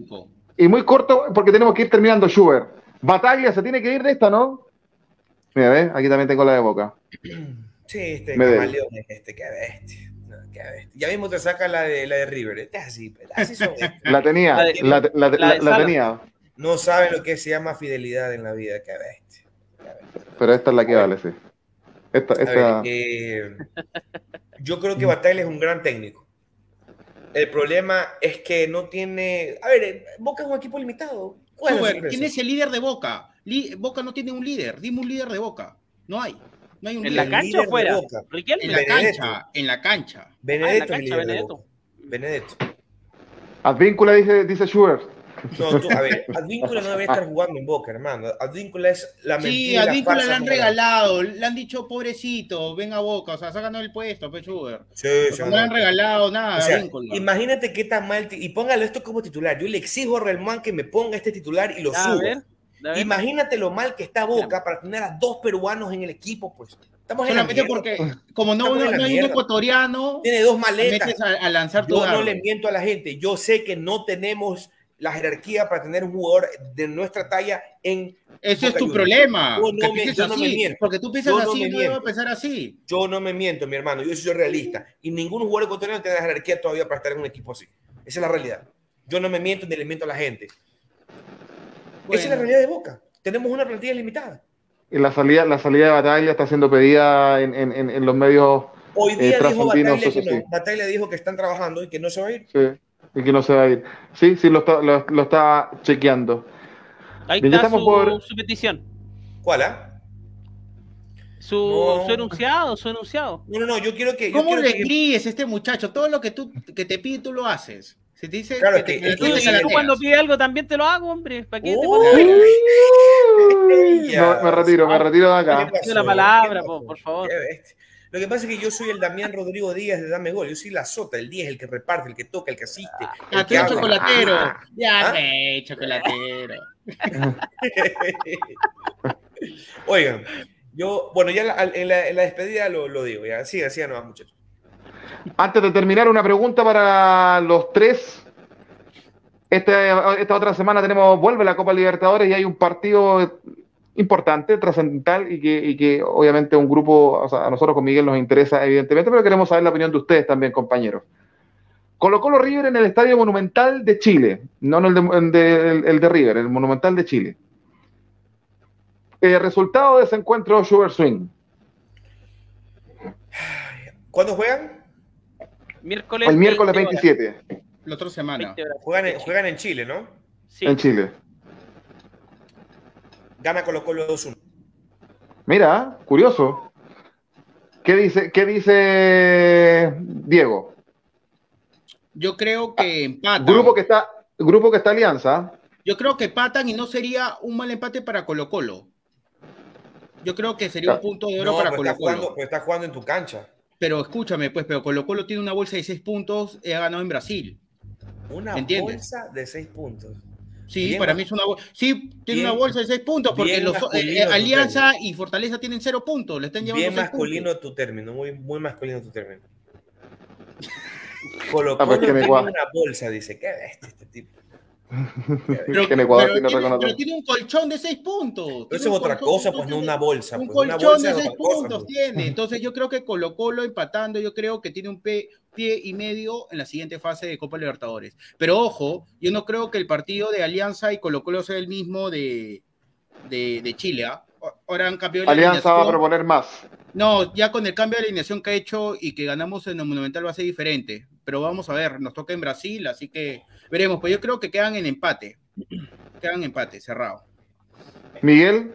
y muy corto porque tenemos que ir terminando Schubert. Batalla se tiene que ir de esta, ¿no? Mira, ¿ves? Aquí también tengo la de boca. Sí, este camaleón es este, qué bestia. Bestia. Ya mismo te saca la de, la de River. Este es así, pues, así son. La tenía, la, la, la, tenía. No saben lo que se llama fidelidad en la vida, qué bestia. Pero esta es la que vale, sí. Esta, esta... Ver, eh, yo creo que Batalla es un gran técnico. El problema es que no tiene. A ver, Boca es un equipo limitado. ¿Quién es el líder de Boca? Boca no tiene un líder. Dime un líder de Boca. No hay. No hay un ¿En la cancha o fuera? En la cancha. En la cancha. Benedetto. Ah, en la cancha, Benedetto. Benedetto. Advíncula dice, dice Schubert. No, tú, a ver, Advíncula no debe estar jugando en Boca, hermano. Advíncula es la mentira. Sí, Advíncula le han regalado, le han dicho, pobrecito, ven a Boca, o sea, sácanos el puesto, pues, Sí, sí, no le han regalado nada. O sea, imagínate qué tan mal, y póngalo esto como titular. Yo le exijo a Relman que me ponga este titular y lo subo. Imagínate lo mal que está Boca para tener a dos peruanos en el equipo, pues. Estamos Solamente porque, como no, no, hay un ecuatoriano, tiene dos maletas. A, lanzar yo no le miento a la gente. Yo sé que no tenemos la jerarquía para tener un jugador de nuestra talla en. Ese es tu problema. Yo no, me, yo no me, miento. Porque tú piensas así, no debo pensar así. Yo no me miento, mi hermano. Yo soy realista. Y ningún jugador ecuatoriano tiene la jerarquía todavía para estar en un equipo así. Esa es la realidad. Yo no me miento ni le miento a la gente. Esa es la realidad de Boca. Tenemos una plantilla limitada. Y la salida, la salida de Batalla está siendo pedida en, en, en los medios. Hoy día eh, dijo Batalla que, no. Batalla dijo que están trabajando y que no se va a ir. Sí, y que no se va a ir. Sí, sí, lo está, lo, lo está chequeando. Ahí está su, por... su, petición. ¿Cuál, ah? Su, enunciado, su enunciado. No, no, no, yo quiero que. ¿Cómo le gríes este muchacho? Todo lo que tú que te pide, tú lo haces. Si te dice claro, que, te, tú, cuando pide algo también te lo hago, hombre. ¿Para qué te no, me retiro, me retiro de acá. La palabra, por favor. Lo que pasa es que yo soy el Damián Rodrigo Díaz de Dame Gol. Yo soy la sota, el 10, el que reparte, el que toca, el que asiste. Ah, el que chocolatero. Ah, ya, ¿Ah? chocolatero. Oigan, yo, bueno, ya en la, despedida lo, digo. Ya, sí, así no muchachos. Antes de terminar, una pregunta para los tres. Este, esta otra semana tenemos, vuelve la Copa Libertadores y hay un partido importante, trascendental y que, obviamente un grupo, o sea, a nosotros con Miguel nos interesa evidentemente, pero queremos saber la opinión de ustedes también, compañeros. Colocó los River en el Estadio Monumental de Chile, no en el de, River, el Monumental de Chile. El resultado de ese encuentro, Sugar Swing. ¿Cuándo juegan? Miércoles el miércoles 27. La otra semana. Juegan en, juegan en Chile, ¿no? Sí. En Chile. Gana Colo Colo 2-1. Mira, curioso. ¿Qué dice, ¿Qué dice Diego? Yo creo que empatan. Grupo que está, grupo que está alianza. Yo creo que empatan y no sería un mal empate para Colo Colo. Yo creo que sería un punto de oro para Colo Colo. Pero está jugando en tu cancha. Pero escúchame, pues, pero Colo Colo tiene una bolsa de seis puntos y ha ganado en Brasil. Una bolsa de seis puntos. Sí, para mí es una bolsa. Sí, tiene una bolsa de seis puntos, porque los, eh, Alianza y Fortaleza tienen cero puntos. Le están llevando bien masculino tu término, muy, muy masculino tu término. Colo ah, pues Colo tiene una bolsa, dice. ¿Qué bestia este tipo? Pero, tiene, un colchón de seis puntos. Eso es otra cosa, pues no una bolsa. Un pues, colchón de seis puntos tiene. Entonces yo creo que Colo Colo empatando, yo creo que tiene un pie y medio en la siguiente fase de Copa Libertadores. Pero ojo, yo no creo que el partido de Alianza y Colo Colo sea el mismo de, de, Chile. ¿ah? Ahora han cambiado Alianza va a proponer más. No, ya con el cambio de alineación que ha hecho y que ganamos en el Monumental va a ser diferente. Pero vamos a ver, nos toca en Brasil, así que veremos. Pues yo creo que quedan en empate. Quedan en empate, cerrado. Miguel.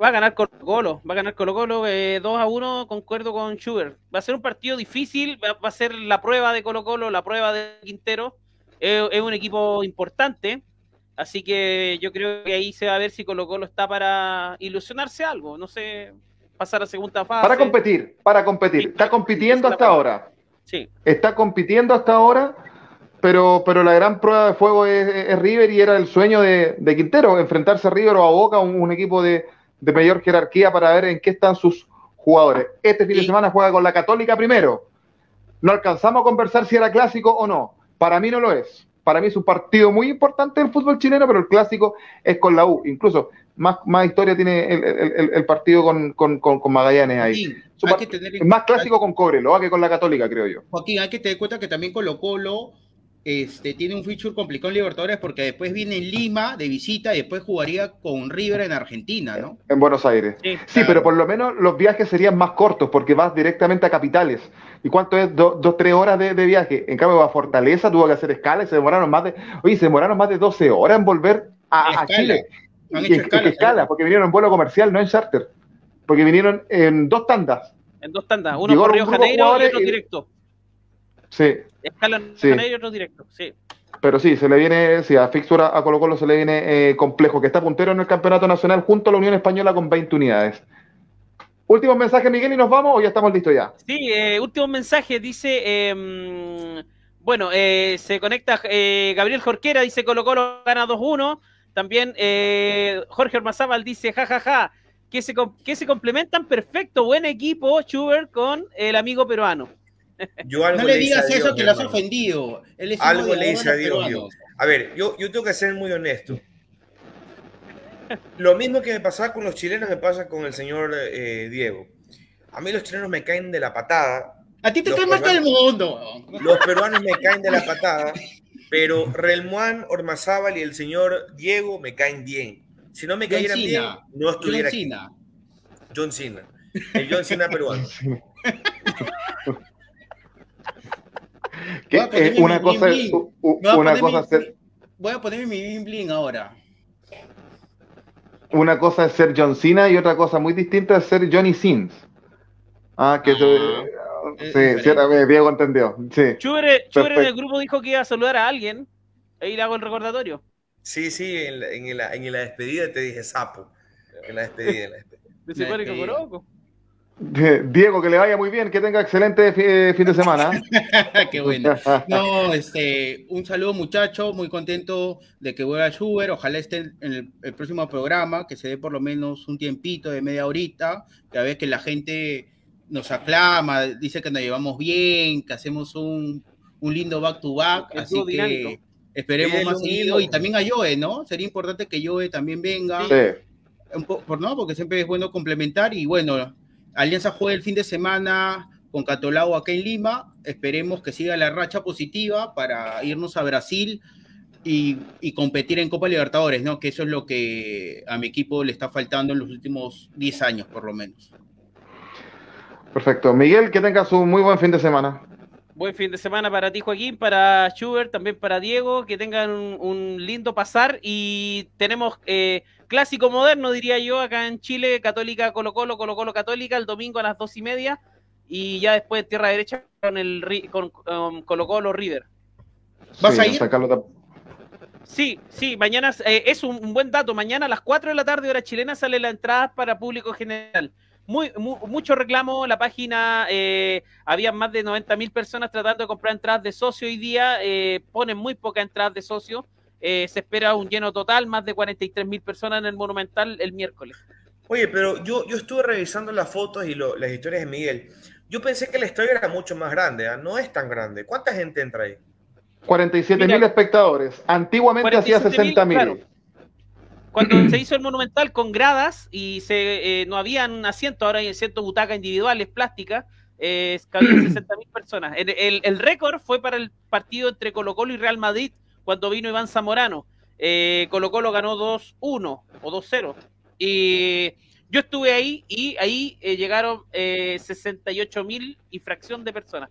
Va a ganar Colo Colo, va a ganar Colo Colo 2 eh, a 1, concuerdo con Schubert. Va a ser un partido difícil, va, a ser la prueba de Colo Colo, la prueba de Quintero. es un equipo importante, así que yo creo que ahí se va a ver si Colo Colo está para ilusionarse algo, no sé, pasar a segunda fase. Para competir, para competir. Está compitiendo hasta ahora. Sí. Está compitiendo hasta ahora, pero, pero la gran prueba de fuego es, River y era el sueño de, Quintero, enfrentarse a River o a Boca, un, equipo de, mayor jerarquía para ver en qué están sus jugadores. Este fin de semana juega con la Católica primero. No alcanzamos a conversar si era clásico o no. Para mí no lo es. Para mí es un partido muy importante del fútbol chileno, pero el clásico es con la U. Incluso más, más historia tiene el, partido con, Magallanes ahí. es más clásico con Cobre, que con la Católica, creo yo. Joaquín, hay que tener cuenta que también Colo Colo este, tiene un feature complicado en Libertadores porque después viene en Lima de visita y después jugaría con River en Argentina, ¿no? En Buenos Aires. Sí, pero por lo menos los viajes serían más cortos porque vas directamente a capitales. ¿Y cuánto es? dos, tres horas de, viaje. En cambio, a Fortaleza tuvo que hacer escala y se demoraron más de, oye, se demoraron más de 12 horas en volver a, Chile. Han hecho escala, porque vinieron en vuelo comercial, no en charter. Porque vinieron en dos tandas. En dos tandas, uno por Río Janeiro y otro directo. Sí. Escala en Janeiro y otro directo, sí. Pero sí, se le viene, sí, a Fixura a Colo Colo se le viene eh, complejo, que está puntero en el campeonato nacional junto a la Unión Española con 20 unidades. Último mensaje, Miguel, y nos vamos o ya estamos listos ya. Sí, eh, último mensaje, dice, em, bueno, eh, se conecta Gabriel Jorquera, dice Colo Colo gana 2-1. También eh, Jorge Ormazábal dice, jajaja, ja, ja, que, se, que se complementan perfecto, buen equipo, Schubert, con el amigo peruano. No le digas eso que lo has ofendido. algo le dice a Dios. A ver, yo, yo tengo que ser muy honesto. Lo mismo que me pasaba con los chilenos me pasa con el señor eh, Diego. A mí los chilenos me caen de la patada. A ti te cae más el mundo. Los peruanos me caen de la patada pero Relmuán, Ormazábal y el señor Diego me caen bien. Si no me cayeran bien, no estuviera John Cena. John Cena. El John Cena peruano. Eh, una cosa, una cosa Voy a ponerme mi bling bling ahora. una cosa es ser John Cena y otra cosa muy distinta es ser Johnny Sins. Ah, que ah, sí, sí, Diego entendió. Sí. Chubre, en el grupo dijo que iba a saludar a alguien. Ahí le hago el recordatorio. Sí, sí, en la, en la, en la despedida te dije sapo. En la despedida, en la despedida. Diego, que le vaya muy bien, que tenga excelente fin de semana. Qué bueno. No, este, un saludo muchachos, muy contento de que vuelva Schubert, ojalá esté en el, próximo programa, que se dé por lo menos un tiempito de media horita, que a ver que la gente nos aclama, dice que nos llevamos bien, que hacemos un, lindo back to back, así que esperemos más seguido y también a Joe, ¿no? Sería importante que Joe también venga. Sí. por, ¿no? Porque siempre es bueno complementar y bueno, Alianza juega el fin de semana con Catolao acá en Lima. Esperemos que siga la racha positiva para irnos a Brasil y, competir en Copa Libertadores, ¿no? Que eso es lo que a mi equipo le está faltando en los últimos 10 años, por lo menos. Perfecto. Miguel, que tengas un muy buen fin de semana. Buen fin de semana para ti, Joaquín, para Schubert, también para Diego, que tengan un, lindo pasar y tenemos eh, clásico moderno, diría yo, acá en Chile, Católica Colo Colo, Colo Colo Católica, el domingo a las dos y media, y ya después Tierra Derecha con el con, um, Colo Colo River. ¿Vas a ir? Sí, sí, mañana eh, es un, buen dato. Mañana a las 4 de la tarde, hora chilena, sale la entrada para público general. Muy, mucho reclamo, la página, eh, había más de 90 mil personas tratando de comprar entradas de socio hoy día, eh, ponen muy poca entradas de socio, eh, se espera un lleno total, más de 43 mil personas en el Monumental el miércoles. Oye, pero yo, yo estuve revisando las fotos y las historias de Miguel. Yo pensé que la historia era mucho más grande, ¿ah? no es tan grande. ¿Cuánta gente entra ahí? 47 mil espectadores. Antiguamente hacía 60 mil. Cuando se hizo el Monumental con gradas y se, eh, no habían asientos, ahora hay asientos butacas individuales, plásticas, eh, cabían 60 mil personas. El, el récord fue para el partido entre Colo Colo y Real Madrid cuando vino Iván Zamorano. Eh, Colo Colo ganó 2-1 o 2-0. Y yo estuve ahí y ahí eh, llegaron eh, 68 mil y fracción de personas.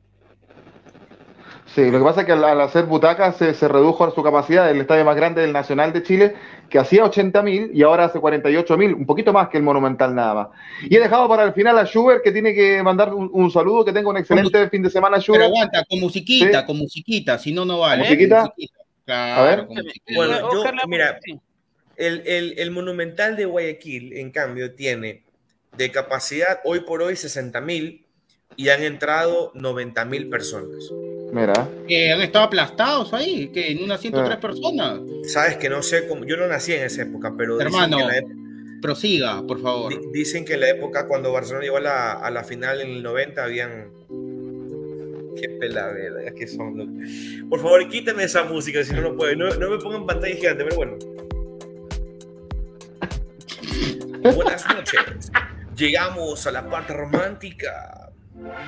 Sí, lo que pasa es que al, hacer butacas se, se, redujo su capacidad. El estadio más grande del Nacional de Chile, que hacía 80 mil y ahora hace 48 mil, un poquito más que el Monumental nada más. Y he dejado para el final a Schubert, que tiene que mandar un, saludo, que tenga un excelente fin de semana, Schubert. Pero aguanta, con musiquita, con musiquita, si no, no vale. ¿Musiquita? a ver. Bueno, yo, mira, el, el, el, Monumental de Guayaquil, en cambio, tiene de capacidad hoy por hoy 60 mil y han entrado 90 mil personas. Mira. Que han estado aplastados ahí, que en unas 103 ah. personas. Sabes que no sé cómo, yo no nací en esa época, pero... Hermano, prosiga, por favor. Dicen que en la época cuando Barcelona llegó a la, a la final en el 90 habían Qué peladera que son. Por favor, quítame esa música, si no, no puedo. No, no me pongan pantalla gigante, pero bueno. Buenas noches. Llegamos a la parte romántica.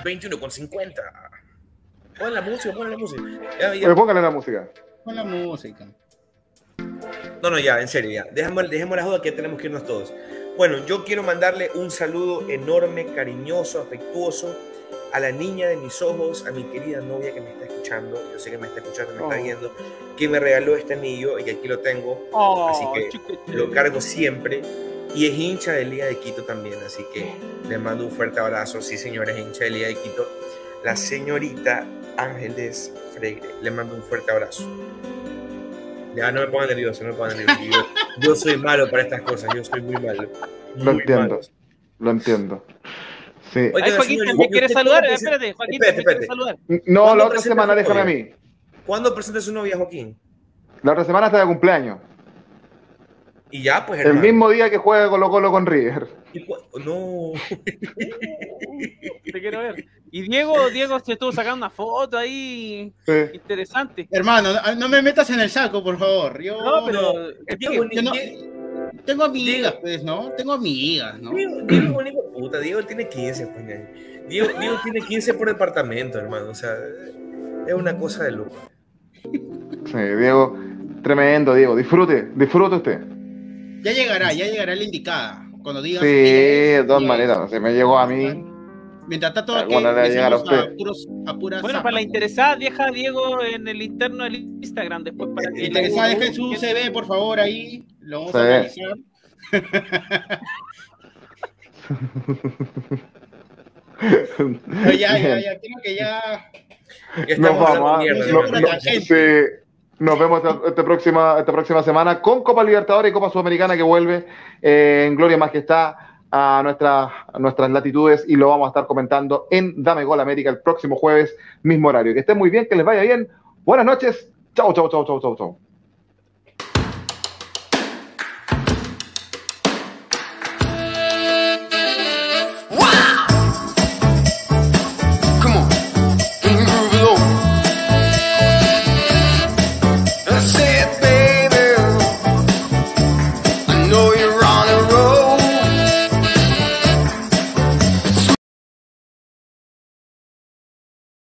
21 con 50. Pon la música, pon la música. Ya, Póngale la música. Pon la música. No, no, ya, en serio, ya. Dejemos, dejemos la duda que tenemos que irnos todos. Bueno, yo quiero mandarle un saludo enorme, cariñoso, afectuoso a la niña de mis ojos, a mi querida novia que me está escuchando, yo sé que me está escuchando, me está oh. viendo, que me regaló este anillo y aquí lo tengo, oh, así que lo cargo siempre. Y es hincha de Liga de Quito también, así que le mando un fuerte abrazo. Sí, señores, hincha de Liga de Quito. La señorita Ángeles Freire, le mando un fuerte abrazo. Ya no me pongan nervioso, no me pongan nervioso. Yo, soy malo para estas cosas, yo soy muy malo. lo entiendo, lo entiendo. Sí. Joaquín también quiere saludar. Espérate, Joaquín espérate, quiere saludar. No, la otra semana déjame a mí. ¿Cuándo presenta su novia, Joaquín? La otra semana está de cumpleaños. Y ya, pues. El mismo día que juega Colo Colo con River. No. Te quiero ver. Y Diego, Diego se estuvo sacando una foto ahí interesante. Hermano, no me metas en el saco, por favor. Yo, no, pero. No, tengo amigas, pues, ¿no? Tengo amigas, ¿no? Diego, Diego, puta, Diego tiene 15, pues, Diego, Diego tiene 15 por departamento, hermano. O sea, es una cosa de loco. Sí, Diego, tremendo, Diego. Disfrute, disfrute usted. Ya llegará, ya llegará la indicada. Cuando digas. Sí, de todas maneras. Se me llegó a mí. Mientras tanto, aquí a, puros, Bueno, para la interesada, deja a Diego en el interno del Instagram después para que. Interesada, dejen su CV, por favor, ahí. Lo vamos a analizar. ya, ya, ya, creo que ya. Nos vamos. Nos vemos esta, esta, próxima, esta próxima semana con Copa Libertadores y Copa Sudamericana que vuelve eh, en Gloria Majestad a, nuestra, a nuestras latitudes y lo vamos a estar comentando en Dame Gol América el próximo jueves, mismo horario. Que estén muy bien, que les vaya bien. Buenas noches. Chau, chau, chau, chau, chau, chau.